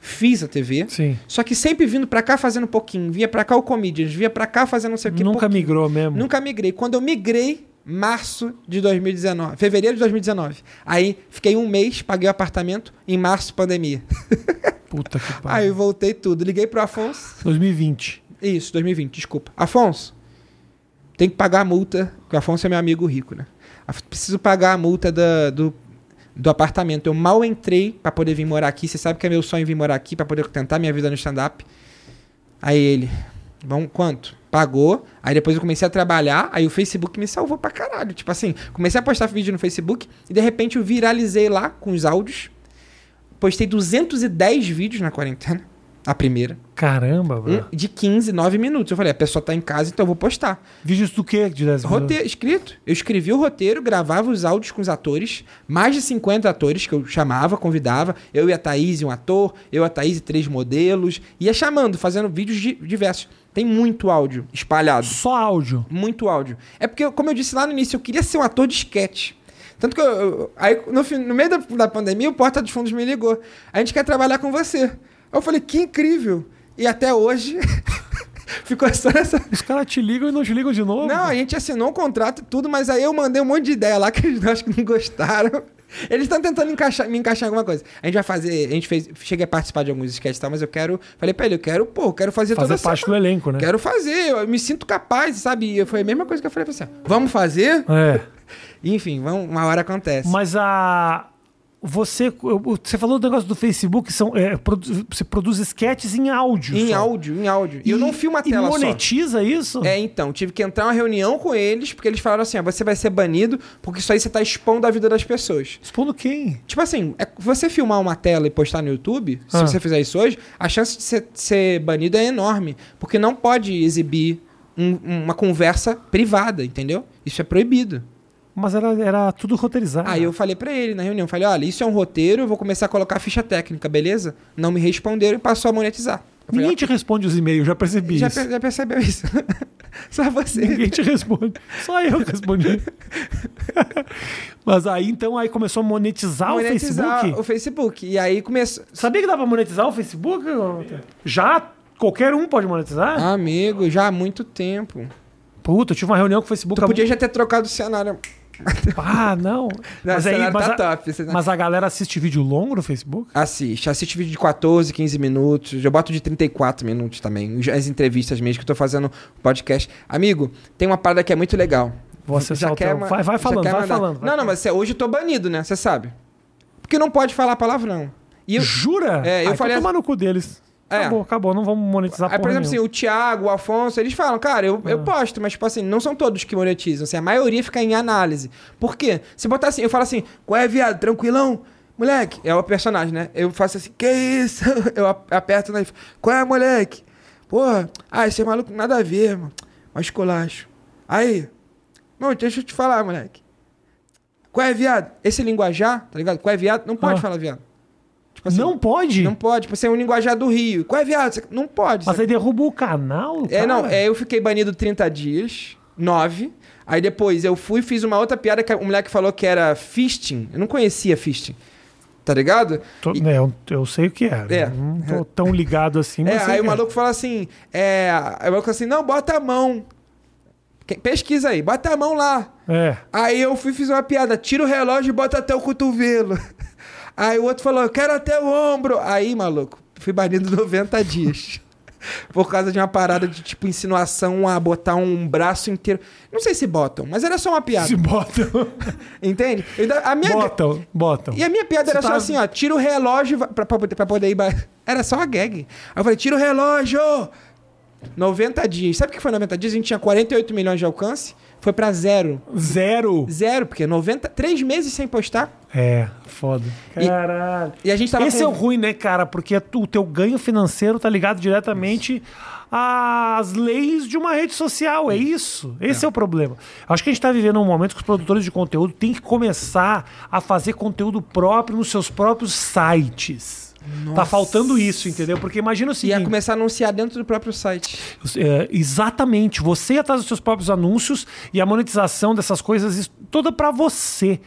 S2: Fiz a TV.
S1: Sim.
S2: Só que sempre vindo pra cá fazendo um pouquinho. Via pra cá o Comedians, via pra cá fazendo não sei o que.
S1: Nunca migrou mesmo.
S2: Nunca migrei. Quando eu migrei, março de 2019, fevereiro de 2019. Aí fiquei um mês, paguei o apartamento, em março, pandemia.
S1: Puta que
S2: Aí
S1: pariu.
S2: eu voltei tudo. Liguei pro Afonso.
S1: 2020.
S2: Isso, 2020, desculpa. Afonso, tem que pagar a multa, porque o Afonso é meu amigo rico, né? Preciso pagar a multa da- do, do apartamento. Eu mal entrei pra poder vir morar aqui. Você sabe que é meu sonho vir morar aqui pra poder tentar minha vida no stand-up. Aí ele, vamos, quanto? Pagou. Aí depois eu comecei a trabalhar. Aí o Facebook me salvou pra caralho. Tipo assim, comecei a postar vídeo no Facebook e de repente eu viralizei lá com os áudios. Postei 210 vídeos na quarentena. A primeira.
S1: Caramba, bro.
S2: Um de 15, 9 minutos. Eu falei, a pessoa tá em casa, então eu vou postar.
S1: Vídeos do quê de 10 minutos?
S2: Roteiro, escrito. Eu escrevi o roteiro, gravava os áudios com os atores, mais de 50 atores que eu chamava, convidava. Eu e a Thaís um ator, eu, a Thaís e três modelos. Ia chamando, fazendo vídeos di- diversos. Tem muito áudio espalhado.
S1: Só áudio.
S2: Muito áudio. É porque, como eu disse lá no início, eu queria ser um ator de sketch. Tanto que eu, eu- aí, no, no meio da, da pandemia, o Porta dos Fundos me ligou. A gente quer trabalhar com você. Eu falei, que incrível. E até hoje, ficou só nessa.
S1: Os caras te ligam e não te ligam de novo.
S2: Não, a gente assinou um contrato e tudo, mas aí eu mandei um monte de ideia lá que eles acho que não gostaram. Eles estão tentando encaixar, me encaixar em alguma coisa. A gente vai fazer, a gente fez, cheguei a participar de alguns sketches e tal, mas eu quero, falei pra ele, eu quero, pô, eu quero fazer,
S1: Fazer
S2: toda
S1: parte
S2: semana.
S1: do elenco, né?
S2: Quero fazer, eu me sinto capaz, sabe? E foi a mesma coisa que eu falei pra você. Vamos fazer?
S1: É.
S2: Enfim, vamos, uma hora acontece.
S1: Mas a. você, você falou do negócio do Facebook, são, é, produ- você produz sketches em áudio.
S2: Em
S1: só.
S2: áudio, em áudio. E eu não filmo a tela
S1: E
S2: só.
S1: monetiza isso?
S2: É, então, tive que entrar uma reunião com eles, porque eles falaram assim: ó, você vai ser banido, porque isso aí você tá expondo a vida das pessoas.
S1: Expondo quem?
S2: Tipo assim, é, você filmar uma tela e postar no YouTube, se
S1: Ah.
S2: você fizer isso hoje, a chance de ser, ser banido é enorme. Porque não pode exibir um- uma conversa privada, entendeu? Isso é proibido.
S1: Mas era, era tudo roteirizado.
S2: Aí eu falei pra ele na reunião, falei, olha, isso é um roteiro, eu vou começar a colocar a ficha técnica, beleza? Não me responderam e passou a monetizar. Eu
S1: Ninguém te responde os e-mails, já percebi
S2: já,
S1: isso.
S2: já percebeu isso? Só você.
S1: Ninguém te responde. Só eu que respondi. Mas aí então aí começou a monetizar,
S2: monetizar
S1: o Facebook.
S2: o Facebook. E aí começou.
S1: Sabia que dá pra monetizar o Facebook? Já qualquer um pode monetizar?
S2: Amigo, já há muito tempo.
S1: Puta, eu tive uma reunião com o Facebook.
S2: Tu podia já ter trocado o cenário.
S1: Ah, não.
S2: Não,
S1: mas aí, mas,
S2: tá
S1: a,
S2: top.
S1: mas a galera assiste vídeo longo no Facebook?
S2: Assiste. Assiste vídeo de 14, 15 minutos. Eu boto de 34 minutos também. As entrevistas mesmo que eu tô fazendo podcast. Amigo, tem uma parada que é muito legal.
S1: Vou acessar o teu-
S2: ma-
S1: vai- vai
S2: já
S1: falando,
S2: quer
S1: vai falando, vai
S2: não, não, mas hoje eu tô banido, né? Você sabe. Porque não pode falar palavrão. E eu,
S1: Jura?
S2: É, eu falei
S1: Então tomar no cu deles.
S2: É.
S1: Acabou, acabou. Não vamos monetizar
S2: Aí, por exemplo, assim, o Thiago, o Afonso, eles falam, cara, eu,
S1: Ah.
S2: eu posto, mas, tipo assim, não são todos que monetizam. Assim, a maioria fica em análise. Por quê? Se botar assim, eu falo assim, qual é, viado? Tranquilão? Moleque, é o personagem, né? Eu faço assim, que isso? Eu ap- aperto na. Qual é, moleque? Porra, ah, esse maluco nada a ver, mano. Mas colacho. Aí, não, deixa eu te falar, moleque. Qual é, viado? Esse linguajar, tá ligado? Qual é, viado? Não pode
S1: Ah.
S2: falar, viado. Tipo assim,
S1: não pode?
S2: não pode. Tipo assim, é um linguajar do Rio. Qual é, viado? Você- Não pode.
S1: Mas aí derruba o canal?
S2: É,
S1: cara?
S2: não, é, eu fiquei banido 30 dias, 9. Aí depois eu fui e fiz uma outra piada que o moleque falou que era fisting. Eu não conhecia fisting. Tá ligado?
S1: Tô-
S2: E-
S1: né, eu, eu sei o que é.
S2: É.
S1: Não tô tão ligado assim, mas
S2: É, aí o
S1: que
S2: maluco fala assim, é, aí o maluco assim, não, bota a mão. Pesquisa aí, bota a mão lá.
S1: É.
S2: Aí eu fui e fiz uma piada, tira o relógio e bota até o cotovelo. Aí o outro falou, eu quero até o ombro. Aí, maluco, fui banido 90 dias. Por causa de uma parada de, tipo, insinuação a botar um braço inteiro. Não sei se botam, mas era só uma piada.
S1: Se botam.
S2: Entende? Ainda- a minha...
S1: botam, botam.
S2: E a minha piada
S1: Você
S2: era só
S1: tá-
S2: assim, ó, tira o relógio pra, pra, poder- pra poder ir... Era só uma gag. Aí eu falei, tira o relógio! 90 dias. Sabe o que foi 90 dias? A gente tinha 48 milhões de alcance. Foi pra zero.
S1: Zero.
S2: Zero, porque 90... Três meses sem postar.
S1: É, foda.
S2: E-
S1: Caralho.
S2: E a gente tava
S1: Esse
S2: com...
S1: é o ruim, né, cara? Porque tu- o teu ganho financeiro tá ligado diretamente às leis de uma rede social. É isso. Esse é, o problema. Acho que a gente tá vivendo um momento que os produtores de conteúdo têm que começar a fazer conteúdo próprio nos seus próprios sites. Tá faltando isso, entendeu? Porque imagina o
S2: Ia
S1: seguinte.
S2: começar a anunciar dentro do próprio site.
S1: É, exatamente. Você atrás dos seus próprios anúncios e a monetização dessas coisas, toda pra você.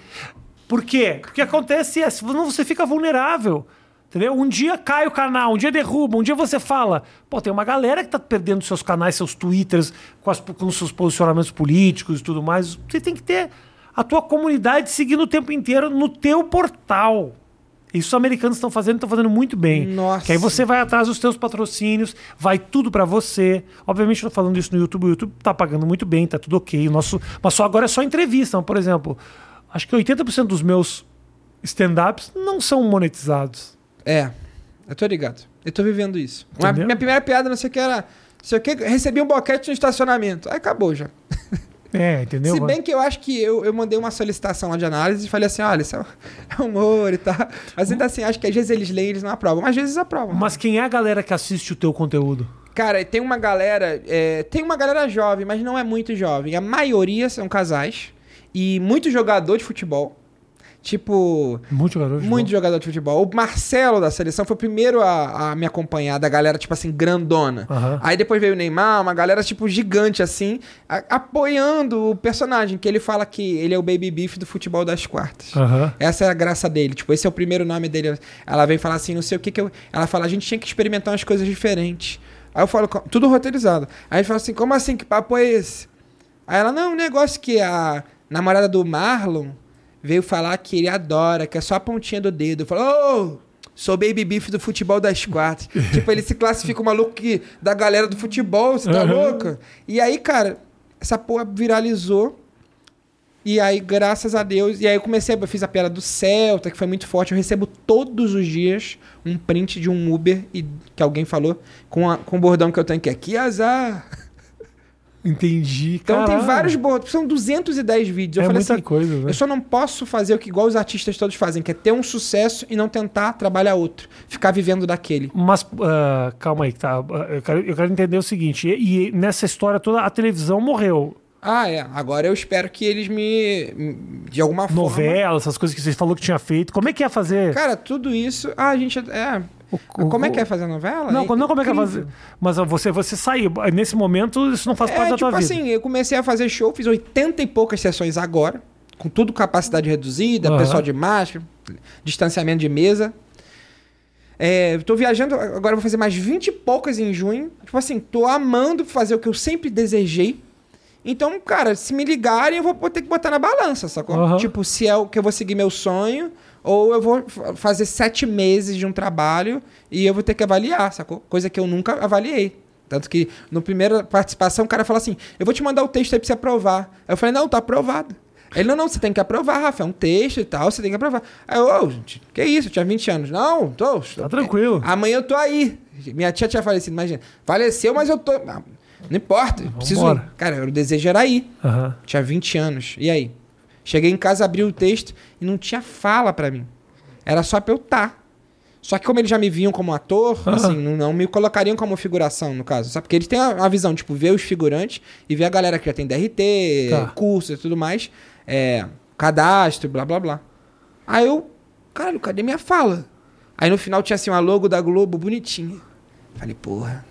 S1: Por quê? Porque acontece é, se não você fica vulnerável. Entendeu? Um dia cai o canal, um dia derruba, um dia você fala, pô, tem uma galera que tá perdendo seus canais, seus twitters, com, as, com seus posicionamentos políticos e tudo mais. Você tem que ter a tua comunidade seguindo o tempo inteiro no teu portal. Isso os americanos estão fazendo, estão fazendo muito bem.
S2: Nossa.
S1: Que aí você vai atrás dos teus patrocínios, vai tudo pra você. Obviamente, eu tô falando isso no YouTube, o YouTube tá pagando muito bem, tá tudo ok. O nosso, mas só agora é só entrevista. Por exemplo, acho que 80% dos meus stand-ups não são monetizados.
S2: É, eu tô ligado. Eu tô vivendo isso. Uma- minha primeira piada, não sei o que era... Sei o que, recebi um boquete no estacionamento. Aí acabou já.
S1: É, entendeu?
S2: Se bem que eu acho que eu, eu mandei uma solicitação lá de análise e falei assim, olha, isso é é humor e tal. Mas ainda assim, acho que às vezes eles leem e eles não aprovam. Mas às vezes aprovam.
S1: Mas quem é a galera que assiste o teu conteúdo?
S2: Cara, tem uma galera. é, tem uma galera jovem, mas não é muito jovem. A maioria são casais. E muito jogador de futebol. Tipo.
S1: Muito jogador de
S2: Muito
S1: futebol.
S2: jogador de futebol. O Marcelo da seleção foi o primeiro a, a me acompanhar, da galera, tipo assim, grandona.
S1: Aham.
S2: Aí depois veio o Neymar, uma galera, tipo, gigante, assim, a- apoiando o personagem, que ele fala que ele é o baby beef do futebol das quartas.
S1: Aham.
S2: Essa é a graça dele. Tipo, esse é o primeiro nome dele. Ela vem falar assim, não sei o que que eu... Ela fala, a gente tinha que experimentar umas coisas diferentes. Aí eu falo, "Co- tudo roteirizado. Aí ele fala assim, como assim? Que papo é esse? Aí ela, não, um negócio que a namorada do Marlon veio falar que ele adora, que é só a pontinha do dedo. Eu falo, ô, sou baby beef do futebol das quatro. tipo, ele se classifica o maluco que, da galera do futebol, você tá
S1: Uhum.
S2: louca? E aí, cara, essa porra viralizou. E aí, graças a Deus, e aí eu comecei, eu fiz a piada do Celta, que foi muito forte. Eu recebo todos os dias um print de um Uber e, que alguém falou com, a, com o bordão que eu tenho que é que azar.
S1: Entendi.
S2: Então tem
S1: Caralho.
S2: vários bordões, são 210 vídeos. Eu
S1: É
S2: falei
S1: muita
S2: assim,
S1: coisa, né?
S2: eu só não posso fazer o que igual os artistas todos fazem, que é ter um sucesso e não tentar trabalhar outro. Ficar vivendo daquele.
S1: Mas, ah, calma aí, tá? Eu quero, eu quero entender o seguinte. E, e nessa história toda, a televisão morreu.
S2: Ah, é. Agora eu espero que eles me. De alguma forma.
S1: Novela, essas coisas que você falou que tinha feito. Como é que ia fazer?
S2: Cara, tudo isso. Ah, a gente. É.
S1: O-
S2: Como é
S1: o-
S2: que é fazer novela?
S1: Não, não como é que é fazer. Mas você, você saiu. Nesse momento, isso não faz parte
S2: É,
S1: da
S2: tipo
S1: tua vida.
S2: assim, eu comecei a fazer show, fiz 80 e poucas sessões agora, com tudo capacidade reduzida,
S1: Aham.
S2: pessoal de máscara, distanciamento de mesa. É, tô viajando, agora vou fazer mais 20 e poucas em junho. Tipo assim, tô amando fazer o que eu sempre desejei. Então, cara, se me ligarem, eu vou ter que botar na balança, sacou?
S1: Aham.
S2: Tipo, se é o que eu vou seguir meu sonho, ou eu vou fa- fazer sete meses de um trabalho e eu vou ter que avaliar, sacou? Coisa que eu nunca avaliei. Tanto que no primeira participação o cara fala assim: eu vou te mandar o texto aí pra você aprovar. Aí eu falei: não, tá aprovado. Ele, não, não, você tem que aprovar, Rafa, é um texto e tal, você tem que aprovar. Aí eu, ô, gente, que isso, eu tinha 20 anos. Não, tô.
S1: Tá tranquilo.
S2: Amanhã eu tô aí. Minha tia tinha falecido, imagina. Faleceu, mas eu tô. ah, Não importa, eu preciso.
S1: Vambora.
S2: Cara, o desejo era ir.
S1: Aham.
S2: Tinha 20 anos. E aí? Cheguei em casa, abri o texto e não tinha fala pra mim. Era só pra eu estar. Só que como eles já me viam como ator,
S1: Aham.
S2: assim, não, não me colocariam como figuração, no caso. Sabe? Porque eles têm a, a visão, tipo, ver os figurantes e ver a galera que já tem DRT,
S1: Tá.
S2: curso e tudo mais, é, cadastro, blá, blá, blá. Aí eu, caralho, cadê minha fala? Aí no final tinha assim uma logo da Globo bonitinha. Falei, porra.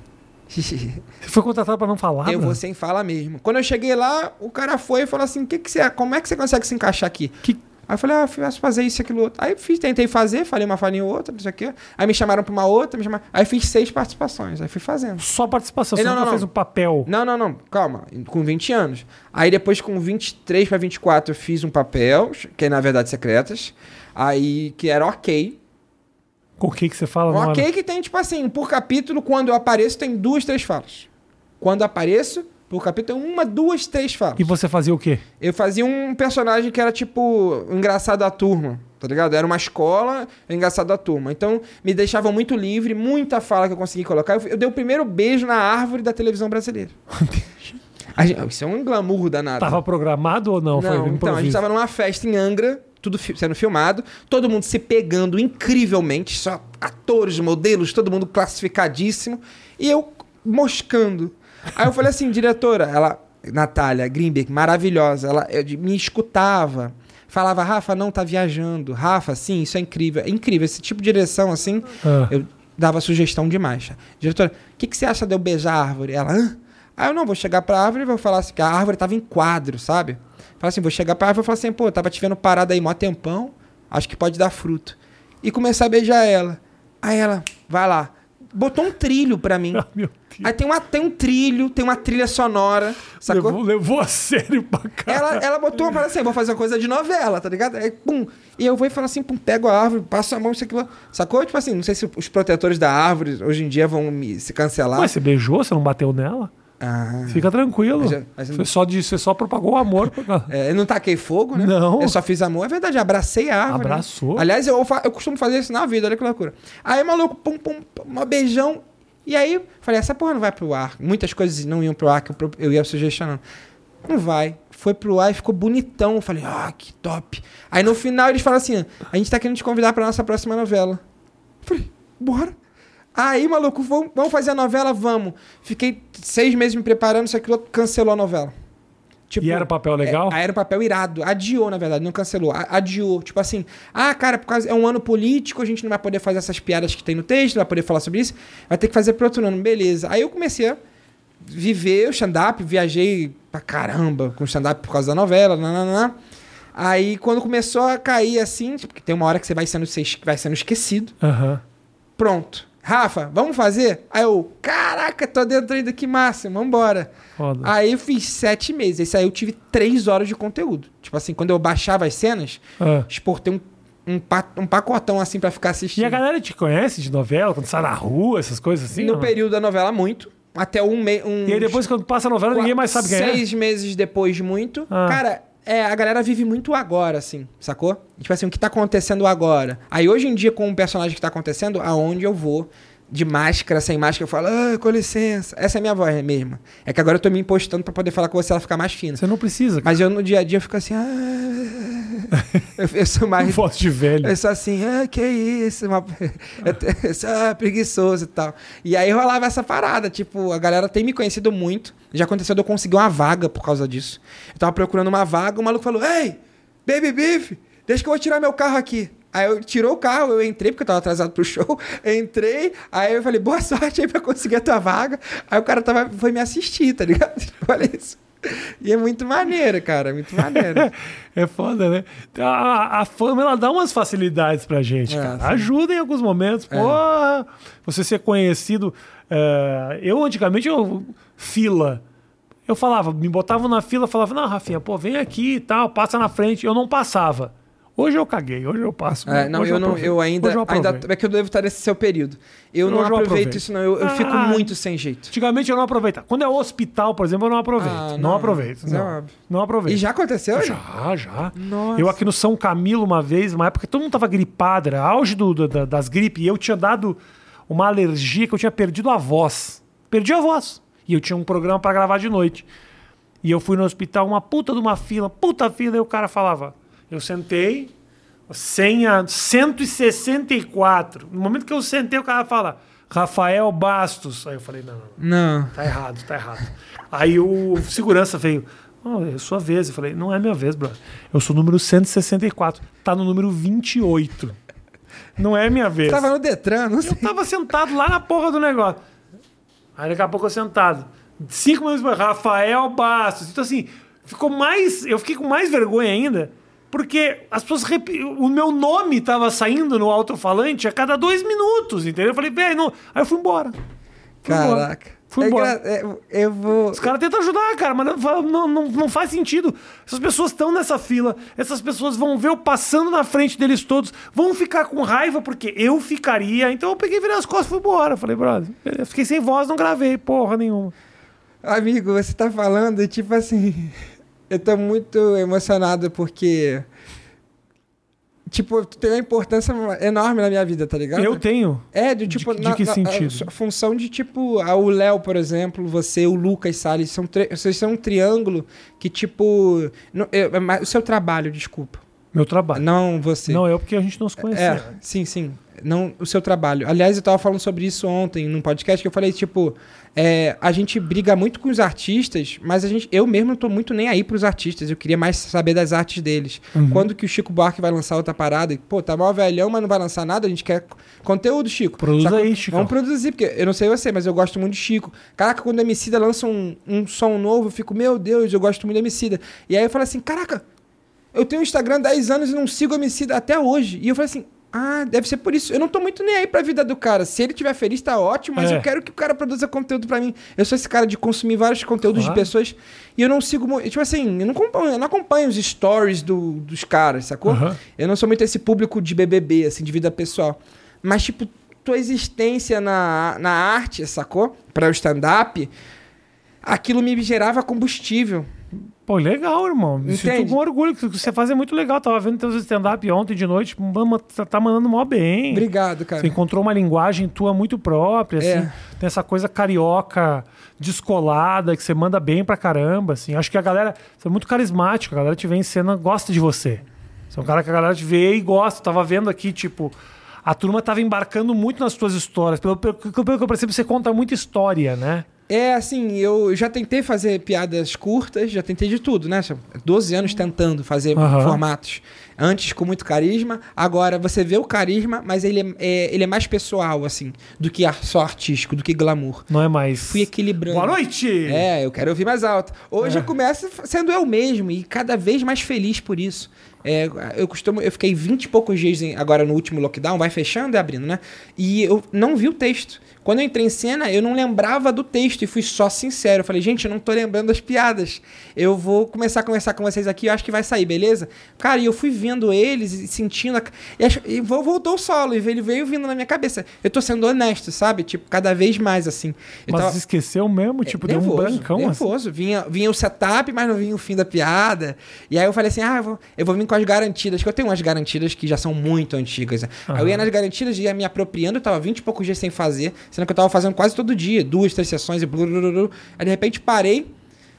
S1: Você foi contratado pra não falar?
S2: Eu
S1: né?
S2: vou sem fala mesmo. Quando eu cheguei lá, o cara foi e falou assim: que que você, como é que você consegue se encaixar aqui?
S1: Que-
S2: Aí eu falei, ah, faço fazer isso, aquilo, outro. Aí fiz, tentei fazer, falei uma falinha ou outra, não sei o quê. Aí me chamaram pra uma outra, me chamaram. Aí fiz seis participações, aí fui fazendo.
S1: Só participação, você
S2: Não,
S1: nunca
S2: não,
S1: fez um papel.
S2: Não, não, não, calma, com 20 anos. Aí depois, com 23 pra 24, eu fiz um papel, que é na verdade secretas. Aí, que era ok.
S1: Com o que, que você fala?
S2: Um ok que tem, tipo assim, por capítulo, quando eu apareço, tem duas, três falas. Quando apareço, por capítulo, tem uma, duas, três falas.
S1: E você fazia o quê?
S2: Eu fazia um personagem que era tipo engraçado da turma, tá ligado? Era uma escola, engraçado da turma. Então me deixavam muito livre, muita fala que eu consegui colocar. Eu, eu dei o primeiro beijo na árvore da televisão brasileira. Gente- isso é um glamour danado.
S1: Tava programado ou não? Foi
S2: Não, então, a gente tava numa festa em Angra, tudo fi- sendo filmado, todo mundo se pegando incrivelmente, só atores, modelos, todo mundo classificadíssimo, e eu moscando. Aí eu falei assim, diretora, ela, Natália Greenberg, maravilhosa, ela eu me escutava. Falava, Rafa, não, tá viajando. Rafa, sim, isso é incrível. É incrível. Esse tipo de direção, assim,
S1: Ah.
S2: eu dava sugestão demais. Diretora, o que, que você acha de eu beijar a árvore? Ela, hã? Aí eu não, vou chegar pra árvore e vou falar assim, que a árvore tava em quadro, sabe? Fala assim, vou chegar pra árvore e falar assim, pô, tava te vendo parada aí mó tempão, acho que pode dar fruto. E começar a beijar ela. Aí ela, vai lá. Botou um trilho pra mim.
S1: Ah, meu Deus.
S2: Aí tem, uma, tem um trilho, tem uma trilha sonora, sacou?
S1: Levou, levou a sério pra cá.
S2: Ela, ela botou uma parada assim, vou fazer uma coisa de novela, tá ligado? Aí, pum. E eu vou e falo assim, pum, pego a árvore, passo a mão, isso aqui. Sacou? Tipo assim, não sei se os protetores da árvore hoje em dia vão me, se cancelar.
S1: Mas você beijou? Você não bateu nela?
S2: Ah.
S1: Fica tranquilo. Foi
S2: não-
S1: só de, você só propagou o amor.
S2: É, eu não taquei fogo, né?
S1: Não.
S2: Eu só fiz amor. É verdade, abracei a árvore. né?
S1: Abraçou.
S2: Aliás, eu, eu costumo fazer isso na vida, olha que loucura. Aí, maluco, pum, pum, pum, um beijão. E aí, falei, essa porra não vai pro ar. Muitas coisas não iam pro ar que eu, eu ia sugestionando. Não vai. Foi pro ar e ficou bonitão. Eu falei, ah, que top. Aí no final eles falam assim: a gente tá querendo te convidar pra nossa próxima novela. Eu falei, bora. Aí, maluco, vamos, vamos fazer a novela? Vamos. Fiquei seis meses me preparando, isso aqui cancelou a novela. Tipo,
S1: E era um papel legal?
S2: é, era papel irado. Adiou, na verdade, não cancelou. Adiou. Tipo assim, ah, cara, por causa é um ano político, a gente não vai poder fazer essas piadas que tem no texto, não vai poder falar sobre isso. Vai ter que fazer pro outro ano. Beleza. Aí eu comecei a viver o stand-up, viajei pra caramba com stand-up por causa da novela, nananã. Aí quando começou a cair assim, tipo, porque tem uma hora que você vai sendo, vai sendo esquecido.
S1: Aham.
S2: Pronto. Rafa, vamos fazer? Aí eu, caraca, tô dentro ainda, que massa, vambora.
S1: Foda.
S2: Aí eu fiz sete meses. Esse aí eu tive três horas de conteúdo. Tipo assim, quando eu baixava as cenas,
S1: Ah.
S2: exportei um, um, pa- um pacotão assim pra ficar
S1: E
S2: assistindo.
S1: a galera te conhece de novela? Quando sai na rua, essas coisas assim?
S2: no
S1: não?
S2: período da novela, muito. Até um mês. Um,
S1: E aí depois, quando passa a novela, ninguém mais sabe quem é.
S2: Seis meses depois de muito.
S1: Ah.
S2: Cara, É, a galera vive muito agora, assim, sacou? Tipo assim, o que tá acontecendo agora. Aí hoje em dia, com o personagem que tá acontecendo, aonde eu vou, de máscara, sem máscara, eu falo, ah, com licença. Essa é a minha voz mesmo. É que agora eu tô me impostando pra poder falar com você, ela ficar mais fina.
S1: Você não precisa.
S2: Mas eu no dia a dia eu fico assim, ah. eu, eu sou mais.
S1: Voz de velho.
S2: Eu sou assim, ah, que isso, uma... eu sou ah, preguiçoso e tal. E aí rolava essa parada, tipo, a galera tem me conhecido muito. Já aconteceu de eu conseguir uma vaga por causa disso. Eu tava procurando uma vaga, o maluco falou, ei, Baby Beef, deixa que eu vou tirar meu carro aqui. Aí eu tirou o carro, eu entrei, porque eu tava atrasado pro show. Entrei, aí eu falei, boa sorte aí pra conseguir a tua vaga. Aí o cara tava, foi me assistir, tá ligado? Olha isso. E é muito maneiro, cara, é muito maneiro.
S1: É foda, né? A, a fama, ela dá umas facilidades pra gente,
S2: É,
S1: cara.
S2: sim.
S1: Ajuda em alguns momentos. Porra, você ser conhecido. é, eu, antigamente, eu, fila. Eu falava, me botavam na fila, falava, não, Rafinha, pô, vem aqui e tal, passa na frente. Eu não passava. Hoje eu caguei, hoje eu passo.
S2: É, não,
S1: Hoje
S2: eu, não, eu ainda,
S1: eu
S2: ainda. É que eu devo estar nesse seu período. Eu não
S1: eu
S2: aproveito
S1: aproveito.
S2: isso, não. Eu, eu fico
S1: Ah.
S2: muito sem jeito.
S1: Antigamente eu não aproveitava. Quando é hospital, por exemplo, eu não aproveito.
S2: Ah,
S1: não,
S2: não,
S1: aproveito.
S2: é
S1: Não, não aproveito.
S2: E já aconteceu?
S1: Já, já.
S2: Nossa.
S1: Eu aqui no São Camilo uma vez, uma época que todo mundo tava gripado, era auge do, do- da- das gripes, e eu tinha dado uma alergia que eu tinha perdido a voz. Perdi a voz. E eu tinha um programa pra gravar de noite. E eu fui no hospital, uma puta de uma fila, puta fila, e o cara falava. Eu sentei, senha 164. No momento que eu sentei, o cara fala, Rafael Bastos. Aí eu falei, não, não,
S2: Não.
S1: Tá errado, tá errado. Aí o segurança veio. Oh, é sua vez. Eu falei, não é minha vez, brother. Eu sou o número 164. Tá no número 28. Não é minha vez.
S2: Tava no Detran, não sei.
S1: Eu tava sentado lá na porra do negócio. Aí daqui a pouco eu sentado. Cinco minutos Rafael Bastos. Então, assim, ficou mais. Eu fiquei com mais vergonha ainda, porque as pessoas. repi- O meu nome tava saindo no alto-falante a cada dois minutos, entendeu? Eu falei, velho, não. Aí eu fui embora. Fui embora.
S2: Caraca.
S1: Fui
S2: É
S1: embora.
S2: engra- é, eu vou.
S1: Os caras tentam ajudar, cara, mas não, não, não, faz sentido. Essas pessoas estão nessa fila, essas pessoas vão ver eu passando na frente deles todos, vão ficar com raiva porque eu ficaria. Então eu peguei, virei as costas e fui embora. Falei, brother, eu fiquei sem voz, não gravei, porra nenhuma.
S2: Amigo, você tá falando, tipo assim. Eu tô muito emocionado porque. Tipo, tu tem uma importância enorme na minha vida, tá ligado?
S1: Eu tenho.
S2: É, de tipo.
S1: de que sentido?
S2: A, função de tipo. a- o Léo, por exemplo, você, o Lucas Salles, são vocês são um triângulo que, tipo. não- é- é o seu trabalho, desculpa.
S1: Meu trabalho.
S2: Não você.
S1: Não, eu porque a gente não se conhecia.
S2: É, sim, sim. Não o seu trabalho. Aliás, eu tava falando sobre isso ontem num podcast que eu falei, tipo, é, a gente briga muito com os artistas, mas a gente, eu mesmo não tô muito nem aí pros artistas. Eu queria mais saber das artes deles.
S1: Uhum.
S2: Quando que o Chico Buarque vai lançar outra parada? Pô, tá mal velhão, mas não vai lançar nada. A gente quer conteúdo, Chico.
S1: Produz
S2: Saca?
S1: aí, Chico.
S2: Vamos produzir, porque eu não sei você, mas eu gosto muito de Chico. Caraca, quando o Emicida lança um, um som novo, eu fico, meu Deus, eu gosto muito do Emicida. E aí eu falo assim, caraca, eu tenho um Instagram há 10 anos e não sigo o Emicida até hoje. E eu falei assim, ah, deve ser por isso. Eu não tô muito nem aí pra vida do cara. Se ele tiver feliz, tá ótimo, mas
S1: É.
S2: eu quero que o cara produza conteúdo pra mim. Eu sou esse cara de consumir vários conteúdos
S1: Claro.
S2: de pessoas e eu não sigo muito. Tipo assim, eu não acompanho, eu não acompanho os stories do- dos caras, sacou?
S1: Aham.
S2: Eu não sou muito esse público de BBB, assim, de vida pessoal. Mas, tipo, tua existência na, na arte, sacou? Pra o stand-up, aquilo me gerava combustível.
S1: Pô, legal, irmão. Me sinto com orgulho. que O que você faz é muito legal. Tava vendo teus stand-up ontem de noite. Mama, tá tá mandando mó bem.
S2: Obrigado, cara.
S1: Você encontrou uma linguagem tua muito própria,
S2: É.
S1: assim. Tem essa coisa carioca, descolada, que você manda bem pra caramba, assim. Acho que a galera... Você é muito carismático. A galera te vê em cena, gosta de você. Você é um cara que a galera te vê e gosta. Tava vendo aqui, tipo... A turma tava embarcando muito nas tuas histórias. Pelo, pelo, pelo que eu percebo, você conta muita história, né?
S2: É, assim, eu já tentei fazer piadas curtas, já tentei de tudo, né? 12 anos tentando fazer
S1: Aham.
S2: formatos. Antes com muito carisma, agora você vê o carisma, mas ele é, é- ele é mais pessoal, assim, do que ar- só artístico, do que glamour.
S1: Não é mais...
S2: Fui equilibrando.
S1: Boa noite!
S2: É, eu quero ouvir mais alto. Hoje
S1: É.
S2: eu começo sendo eu mesmo e cada vez mais feliz por isso. É, eu costumo. Eu fiquei 20 e poucos dias em- agora no último lockdown, vai fechando e abrindo, né? E eu não vi o texto. Quando eu entrei em cena, eu não lembrava do texto e fui só sincero. Eu falei, gente, eu não tô lembrando das piadas. Eu vou começar a conversar com vocês aqui, eu acho que vai sair, beleza? Cara, e eu fui vendo eles e sentindo. A... E, acho- e vo- voltou o solo, e ele veio vindo na minha cabeça. Eu tô sendo honesto, sabe? Tipo, cada vez mais assim. Eu
S1: Mas
S2: tava-
S1: esqueceu mesmo? Tipo, deu um
S2: nervoso,
S1: brancão assim.
S2: nervoso. Vinha, vinha o setup, mas não vinha o fim da piada. E aí eu falei assim: ah, eu vou, eu vou vir com as garantidas, que eu tenho umas garantidas que já são muito antigas. Aí eu ia nas garantidas e ia me apropriando, eu tava 20 e poucos dias sem fazer, sendo que eu tava fazendo quase todo dia, duas, três sessões e blulululu. Aí de repente parei.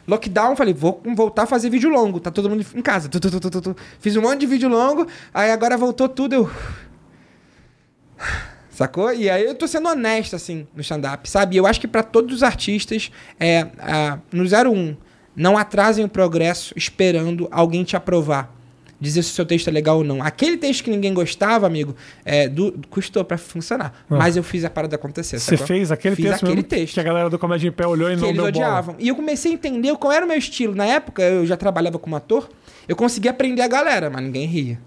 S2: Lockdown, falei, vou voltar a fazer vídeo longo. Tá todo mundo em casa. Tu, tu, tu. Fiz um monte de vídeo longo, aí agora voltou tudo, eu. Sacou? E aí eu tô sendo honesto, assim, no stand-up, sabe? Eu acho que pra todos os artistas, é, ah, no 01, não atrasem o progresso esperando alguém te aprovar. Dizer se o seu texto é legal ou não. Aquele texto que ninguém gostava, amigo, é, do- custou pra funcionar.
S1: Ah.
S2: Mas eu fiz a parada acontecer.
S1: Você fez aquele
S2: Fiz
S1: texto
S2: aquele texto
S1: que a galera do Comédia em Pé olhou e
S2: que
S1: não
S2: eles
S1: deu bola.
S2: odiavam. E eu comecei a entender qual era o meu estilo. Na época, eu já trabalhava como ator, eu conseguia aprender a galera, mas ninguém ria.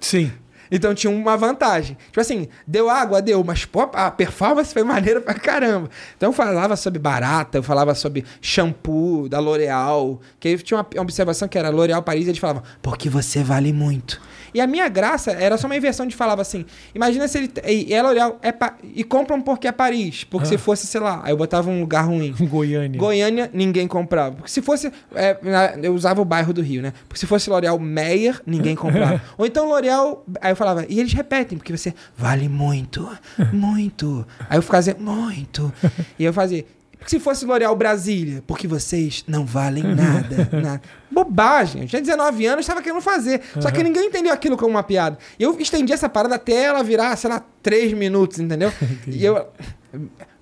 S1: Sim.
S2: Então tinha uma vantagem. Tipo assim, deu água, deu, mas pô, a performance foi maneira pra caramba. Então eu falava sobre barata, eu falava sobre shampoo da L'Oréal, que aí tinha uma observação que era L'Oréal Paris, e eles falavam, porque você vale muito. E a minha graça era só uma inversão de falava assim, imagina se ele... E é L'Oréal, é pa- e compram porque é Paris, porque
S1: Ah.
S2: se fosse, sei lá, aí eu botava um lugar ruim.
S1: Goiânia.
S2: Goiânia, ninguém comprava. Porque se fosse. é, eu usava o bairro do Rio, né? Porque se fosse L'Oréal Meyer, ninguém comprava. Ou então L'Oréal. Aí eu falava, e eles repetem, porque você vale muito, muito. Aí eu ficava muito. E eu fazia. Porque se fosse L'Oréal Brasília, porque vocês não valem nada. nada. Bobagem. Eu tinha 19 anos, estava querendo fazer. Só que ninguém entendeu aquilo como uma piada. E eu estendi essa parada até ela virar, sei lá, 3 minutos, entendeu? e eu.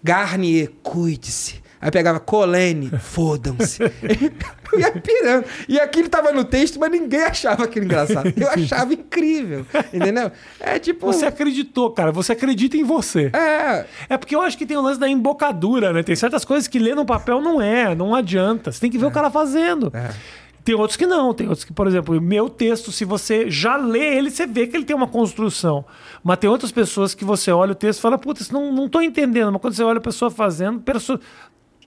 S2: Garnier, cuide-se. Aí pegava Colene, fodam-se. eu ia pirando. E aquilo tava no texto, mas ninguém achava aquilo engraçado. Eu achava incrível. Entendeu? É tipo.
S1: Você acreditou, cara. Você acredita em você.
S2: É.
S1: É porque eu acho que tem o lance da embocadura, né? Tem certas coisas que ler no papel não é, não adianta. Você tem que ver o cara fazendo.
S2: É.
S1: Tem outros que não, tem outros que, por exemplo, meu texto, se você já lê ele, você vê que ele tem uma construção. Mas tem outras pessoas que você olha o texto e fala, puta, isso não, não tô entendendo. Mas quando você olha a pessoa fazendo, a pessoa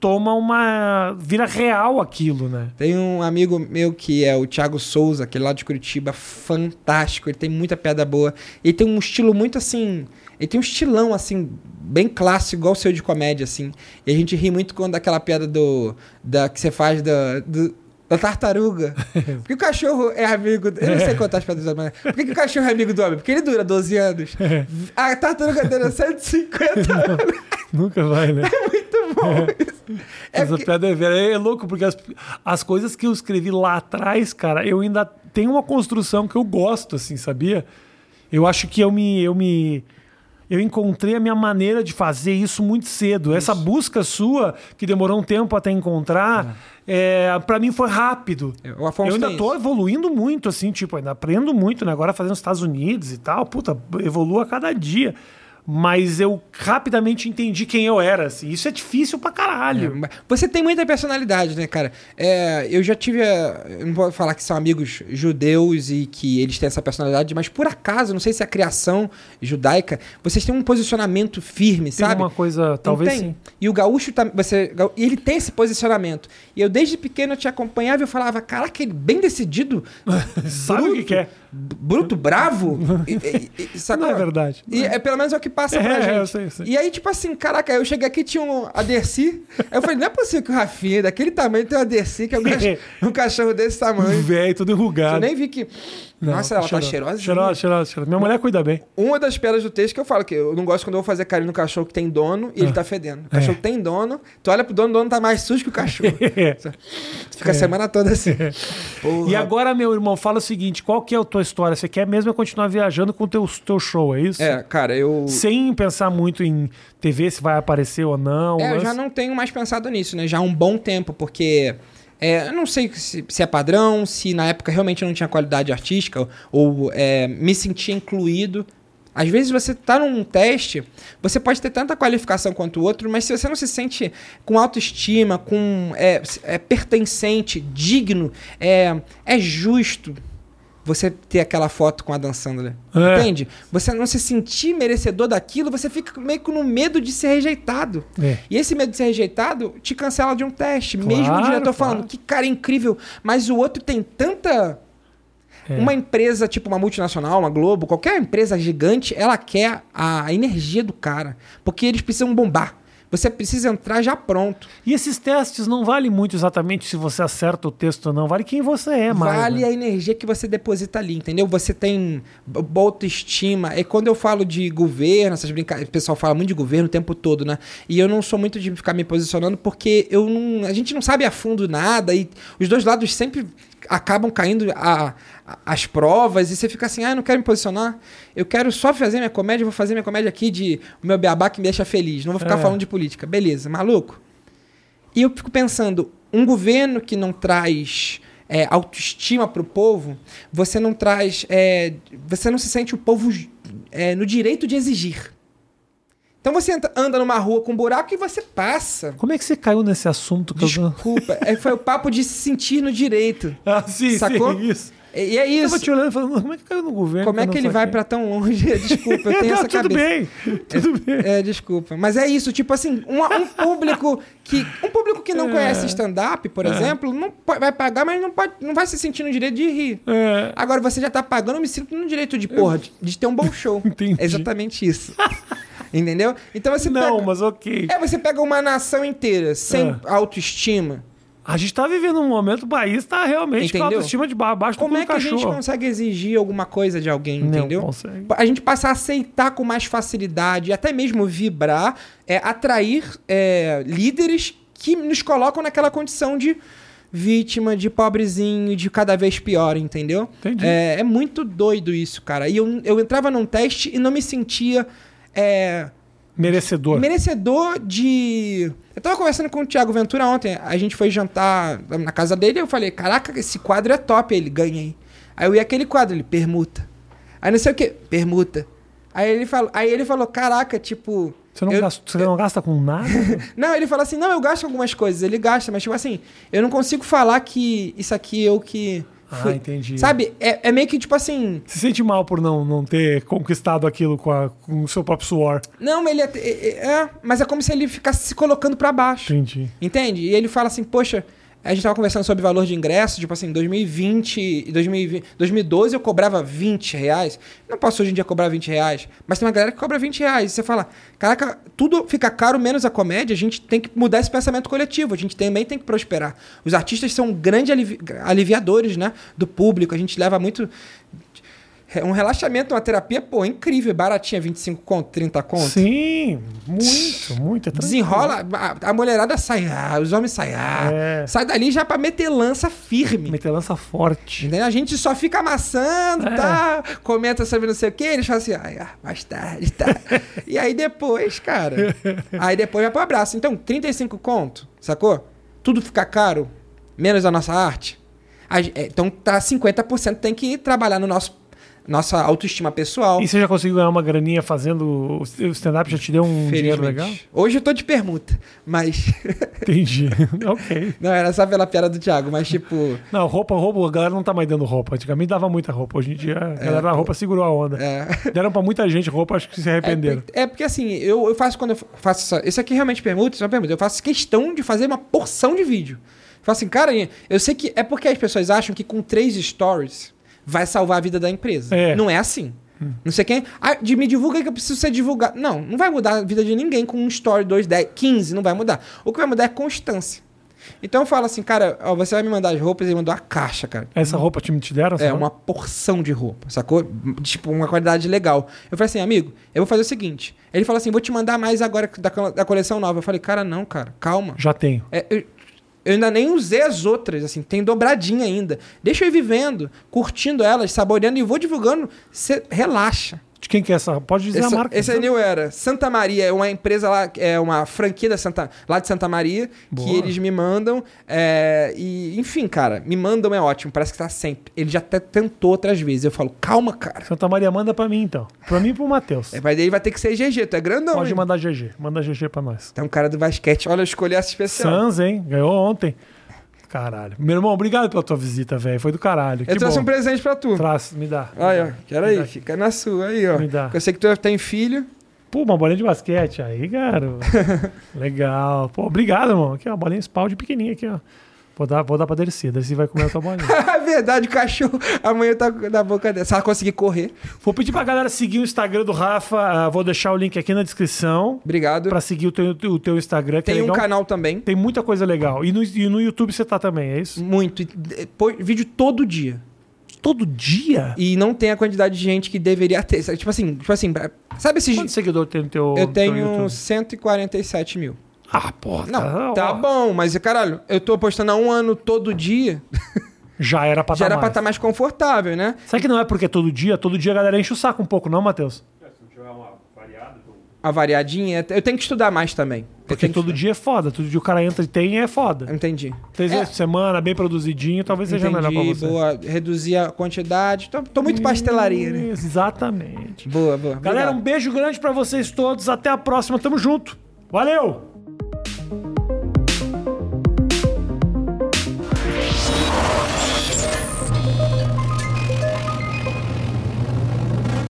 S1: toma uma. vira real aquilo, né?
S2: Tem um amigo meu que é o Thiago Souza, aquele lá de Curitiba, fantástico. Ele tem muita piada boa. Ele tem um estilo muito assim. Ele tem um estilão, assim, bem clássico, igual o seu de comédia, assim. E a gente ri muito quando aquela piada do. Da, que você faz da. do- da tartaruga. Porque o cachorro é amigo. Eu não sei contar as piadas da manhã. Por que, o cachorro é amigo do homem? Porque ele dura 12 anos. A tartaruga dura 150 anos.
S1: Nunca vai, né?
S2: Muito bom isso. É
S1: Essa
S2: porque-
S1: piada é velha. É louco, porque as, as coisas que eu escrevi lá atrás, cara, eu ainda tenho uma construção que eu gosto, assim, sabia? Eu acho que eu me. Eu me eu encontrei a minha maneira de fazer isso muito cedo. Essa busca sua, que demorou um tempo até encontrar, é, para mim foi rápido.
S2: O Afonso
S1: eu ainda
S2: isso.
S1: evoluindo muito, assim, tipo, ainda aprendo muito, né? Agora fazendo nos Estados Unidos e tal, puta, evoluo a cada dia. Mas eu rapidamente entendi quem eu era, assim. Isso é difícil pra caralho.
S2: É, Você tem muita personalidade, né, cara? É, eu já tive. a- Eu não vou falar que são amigos judeus e que eles têm essa personalidade, mas por acaso, não sei se é a criação judaica, vocês têm um posicionamento firme,
S1: Tem
S2: sabe?
S1: uma coisa, talvez
S2: tem?
S1: sim.
S2: E o gaúcho também. Você, e ele tem esse posicionamento. E eu, desde pequeno, eu te acompanhava e eu falava, caraca, ele bem decidido.
S1: Sabe o que que é?
S2: Bruto, bravo. e, e, e, sacou?
S1: Não é verdade.
S2: E é, pelo menos é o que passa
S1: É,
S2: pra gente.
S1: eu sei, eu sei.
S2: E aí, tipo assim, caraca, eu cheguei aqui tinha um a Dercy. aí eu falei, não é possível que o Rafinha, daquele tamanho, tem uma Dercy, que é um, cach- um cachorro desse tamanho.
S1: Velho, tudo
S2: Eu
S1: enrugado.
S2: nem vi que.
S1: Não,
S2: Nossa, ela tá
S1: cheirosa.
S2: cheirosa.
S1: Cheirosa, cheirosa, cheirosa. Minha mulher cuida bem.
S2: Uma das pedras do texto que eu falo que eu não gosto quando eu vou fazer carinho no cachorro que tem dono e ele tá fedendo. O cachorro tem dono, tu olha pro dono, o dono tá mais sujo que o cachorro. Tu Fica a semana toda assim. Porra.
S1: E agora, meu irmão, fala o seguinte: qual que é a tua história? Você quer mesmo é continuar viajando com o teu, teu show, é isso?
S2: É, cara, eu.
S1: Sem pensar muito em TV, se vai aparecer ou não.
S2: É, eu
S1: mas-
S2: já não tenho mais pensado nisso, né? Já há um bom tempo, porque é, não sei se, se é padrão, se na época realmente eu não tinha qualidade artística, ou é, me sentia incluído. Às vezes você tá num teste, você pode ter tanta qualificação quanto o outro, mas se você não se sente com autoestima, com é, é pertencente, digno, é, é justo, você ter aquela foto com a Dan Sandler.
S1: É.
S2: Entende? Você não se sentir merecedor daquilo, você fica meio que no medo de ser rejeitado.
S1: É.
S2: E esse medo de ser rejeitado te cancela de um teste.
S1: Claro,
S2: mesmo o diretor
S1: claro.
S2: falando, que cara incrível, mas o outro tem tanta.
S1: É.
S2: Uma empresa, tipo uma multinacional, uma Globo, qualquer empresa gigante, ela quer a energia do cara. Porque eles precisam bombar. Você precisa entrar já pronto.
S1: E esses testes não valem muito exatamente se você acerta o texto ou não. Vale quem você é, mais.
S2: vale
S1: né?
S2: a energia que você deposita ali, entendeu? Você tem boa autoestima. E quando eu falo de governo, essas brincadeiras, o pessoal fala muito de governo o tempo todo, né? E eu não sou muito de ficar me posicionando porque eu não, a gente não sabe a fundo nada e os dois lados sempre acabam caindo a, a- as provas e você fica assim, ah, eu não quero me posicionar, eu quero só fazer minha comédia, vou fazer minha comédia aqui de o meu beabá que me deixa feliz, não vou ficar
S1: É.
S2: falando de política. Beleza, maluco? E eu fico pensando, um governo que não traz é, autoestima para o povo, você não traz. é, você não se sente o povo é, no direito de exigir. Então você anda numa rua com um buraco e você passa.
S1: Como é que você caiu nesse assunto? Que eu...
S2: Desculpa, é, foi o papo de se sentir no direito.
S1: Ah, sim,
S2: Sacou?
S1: sim, isso.
S2: E, é
S1: Eu
S2: isso.
S1: tava te olhando e falando, como é que caiu no governo?
S2: Como é
S1: eu
S2: que ele vai para tão longe? Desculpa, eu
S1: É,
S2: tenho
S1: não,
S2: essa
S1: tudo
S2: cabeça.
S1: bem, tudo bem.
S2: É, desculpa. Mas é isso, tipo assim, um, um público que. Um público que não
S1: É.
S2: conhece stand-up, por
S1: É.
S2: exemplo, não vai pagar, mas não, pode, não vai se sentir no direito de rir.
S1: É,
S2: Agora você já tá pagando, eu me sinto no direito de, porra, de, de ter um bom show.
S1: Entendi.
S2: É exatamente isso. Entendeu? Então você
S1: não,
S2: pega.
S1: mas ok.
S2: É, você pega uma nação inteira sem
S1: É.
S2: autoestima.
S1: A gente tá vivendo um momento, o país tá realmente com a
S2: Entendeu?
S1: autoestima de ba- abaixo
S2: Como é que a gente
S1: cachorro.
S2: consegue exigir alguma coisa de alguém,
S1: Não
S2: entendeu?
S1: consegue.
S2: A gente passa a aceitar com mais facilidade, até mesmo vibrar, é, atrair é, líderes que nos colocam naquela condição de vítima, de pobrezinho, de cada vez pior, entendeu?
S1: Entendi.
S2: É, é muito doido isso, cara. E eu, eu entrava num teste e não me sentia é,
S1: Merecedor.
S2: merecedor de. Eu tava conversando com o Thiago Ventura ontem. A gente foi jantar na casa dele e eu falei: Caraca, esse quadro é top. Ele ganhei. Aí eu ia aquele quadro, ele permuta. Aí não sei o que, permuta. Aí ele falou, aí ele falou: Caraca, tipo.
S1: Você, não
S2: eu-
S1: gasta, você não gasta com nada?
S2: Não, ele falou assim: Não, eu gasto algumas coisas. Ele gasta, mas tipo assim, eu não consigo falar que isso aqui eu que.
S1: Ah,
S2: fui.
S1: entendi.
S2: Sabe? É, é meio que tipo assim.
S1: Se sente mal por não, não ter conquistado aquilo com, a- com o seu próprio suor.
S2: Não, ele é, é, é, Mas é como se ele ficasse se colocando pra baixo.
S1: Entendi.
S2: Entende? E ele fala assim, poxa, a gente tava conversando sobre valor de ingresso, tipo assim, 2020 e 2020, 2012 eu cobrava 20 reais. Não posso hoje em dia cobrar 20 reais, mas tem uma galera que cobra 20 reais. E você fala, caraca, tudo fica caro menos a comédia, a gente tem que mudar esse pensamento coletivo, a gente também tem que prosperar. Os artistas são grandes alivi- aliviadores, né, do público, a gente leva muito... Um relaxamento, uma terapia, pô, incrível, baratinha, 25 conto, 30 conto.
S1: Sim, muito, muito. É.
S2: Desenrola, a, a mulherada sai, ah, os homens saem, ah,
S1: É.
S2: sai dali já pra meter lança firme.
S1: Meter lança forte.
S2: Entendeu? A gente só fica amassando,
S1: É.
S2: tá? Comenta sobre não sei o que, eles falam assim, ah, mais tarde, tá? e aí depois, cara, aí depois vai pro abraço. Então, 35 conto, sacou? Tudo fica caro, menos a nossa arte. A é, então, tá 50% tem que trabalhar no nosso nossa autoestima pessoal.
S1: E você já conseguiu ganhar uma graninha fazendo o stand-up? Já te deu um dinheiro legal?
S2: Hoje eu tô de permuta, mas.
S1: Entendi. ok.
S2: Não, era só pela piada do Thiago, mas tipo.
S1: Não, roupa, roupa, a galera não tá mais dando roupa. Antigamente dava muita roupa. Hoje em dia, a galera da roupa segurou a onda.
S2: É,
S1: Deram pra muita gente roupa, acho que se
S2: é,
S1: arrependeram.
S2: porque- é porque assim, eu, eu faço quando eu faço essa. Isso aqui realmente permuta, isso é uma permuta. Eu faço questão de fazer uma porção de vídeo. Eu falo assim, cara, eu sei que. É porque as pessoas acham que com três stories vai salvar a vida da empresa.
S1: É.
S2: Não é assim. Não sei quem. Ah, de me divulga que eu preciso ser divulgado. Não, não vai mudar a vida de ninguém com um story, dois, dez, 15, não vai mudar. O que vai mudar é constância. Então eu falo assim, cara, ó, você vai me mandar as roupas e mandou a caixa, cara.
S1: Essa roupa te, te deram?
S2: É, uma porção de roupa, sacou? Tipo, uma qualidade legal. Eu falei assim, amigo, eu vou fazer o seguinte. Ele falou assim, vou te mandar mais agora da, da coleção nova. Eu falei, cara, não, cara, calma.
S1: Já tenho.
S2: É, eu, eu ainda nem usei as outras, assim, tem dobradinha ainda. Deixa eu ir vivendo, curtindo elas, saboreando e vou divulgando. Cê relaxa.
S1: De quem que é essa? Pode dizer
S2: Essa,
S1: a marca.
S2: esse é New Era. Santa Maria é uma empresa lá, é uma franquia da Santa, lá de Santa Maria,
S1: Boa.
S2: que eles me mandam. é, e, enfim, cara, me mandam é ótimo, parece que tá sempre. Ele já até tentou outras vezes. Eu falo, calma, cara.
S1: Santa Maria manda pra mim, então. Pra mim e pro Matheus.
S2: É, mas daí vai ter que ser GG, tu é grandão.
S1: Pode
S2: hein?
S1: mandar GG. Manda GG pra nós.
S2: Tem um cara do basquete. Olha, eu escolhi essa especial.
S1: Sans, hein? Ganhou ontem. Caralho. Meu irmão, obrigado pela tua visita, velho. Foi do caralho.
S2: Eu
S1: que
S2: trouxe
S1: bom.
S2: um presente pra tu.
S1: Traz, me dá.
S2: Aí, ó. Quero aí,
S1: dá.
S2: fica na sua aí, ó.
S1: Me dá.
S2: Eu sei que tu tem filho.
S1: Pô, uma bolinha de basquete. Aí, garoto. Legal. Pô, obrigado, irmão. Aqui, ó, uma bolinha Spald pequenininha aqui, ó. Vou dar, vou dar pra Dercy. Dercy vai comer a tua bolinha.
S2: É verdade, o cachorro amanhã tá na boca dela. Se ela conseguir correr.
S1: vou pedir pra galera seguir o Instagram do Rafa. ah, vou deixar o link aqui na descrição.
S2: Obrigado.
S1: Pra seguir o teu, o teu Instagram, que
S2: Tem
S1: é
S2: um canal também.
S1: Tem muita coisa legal. E no, e no YouTube você tá também, é isso?
S2: Muito. E, põe vídeo todo dia.
S1: Todo dia?
S2: E não tem a quantidade de gente que deveria ter. Tipo assim, tipo assim, sabe esses.
S1: Quantos seguidores tem no teu
S2: Eu
S1: teu
S2: tenho
S1: YouTube?
S2: 147 mil.
S1: Ah, porra.
S2: Não, tá
S1: ó,
S2: bom, mas caralho, eu tô postando há um ano todo dia.
S1: Já era pra
S2: já
S1: tá
S2: era pra
S1: mais.
S2: estar mais confortável, né?
S1: Será que não é porque é todo dia? Todo dia a galera enche o saco um pouco, não, Matheus?
S2: A variadinha. Eu tenho que estudar mais também.
S1: Porque todo dia é foda. Todo dia o cara entra e tem é foda.
S2: estudar. Entendi.
S1: Três
S2: É.
S1: vezes por semana, bem produzidinho, talvez seja melhor pra você.
S2: boa. Reduzir a quantidade. Tô, tô muito pastelaria, né?
S1: Exatamente.
S2: Boa, boa.
S1: Galera, um
S2: Obrigado.
S1: beijo grande pra vocês todos. Até a próxima. Tamo junto. Valeu!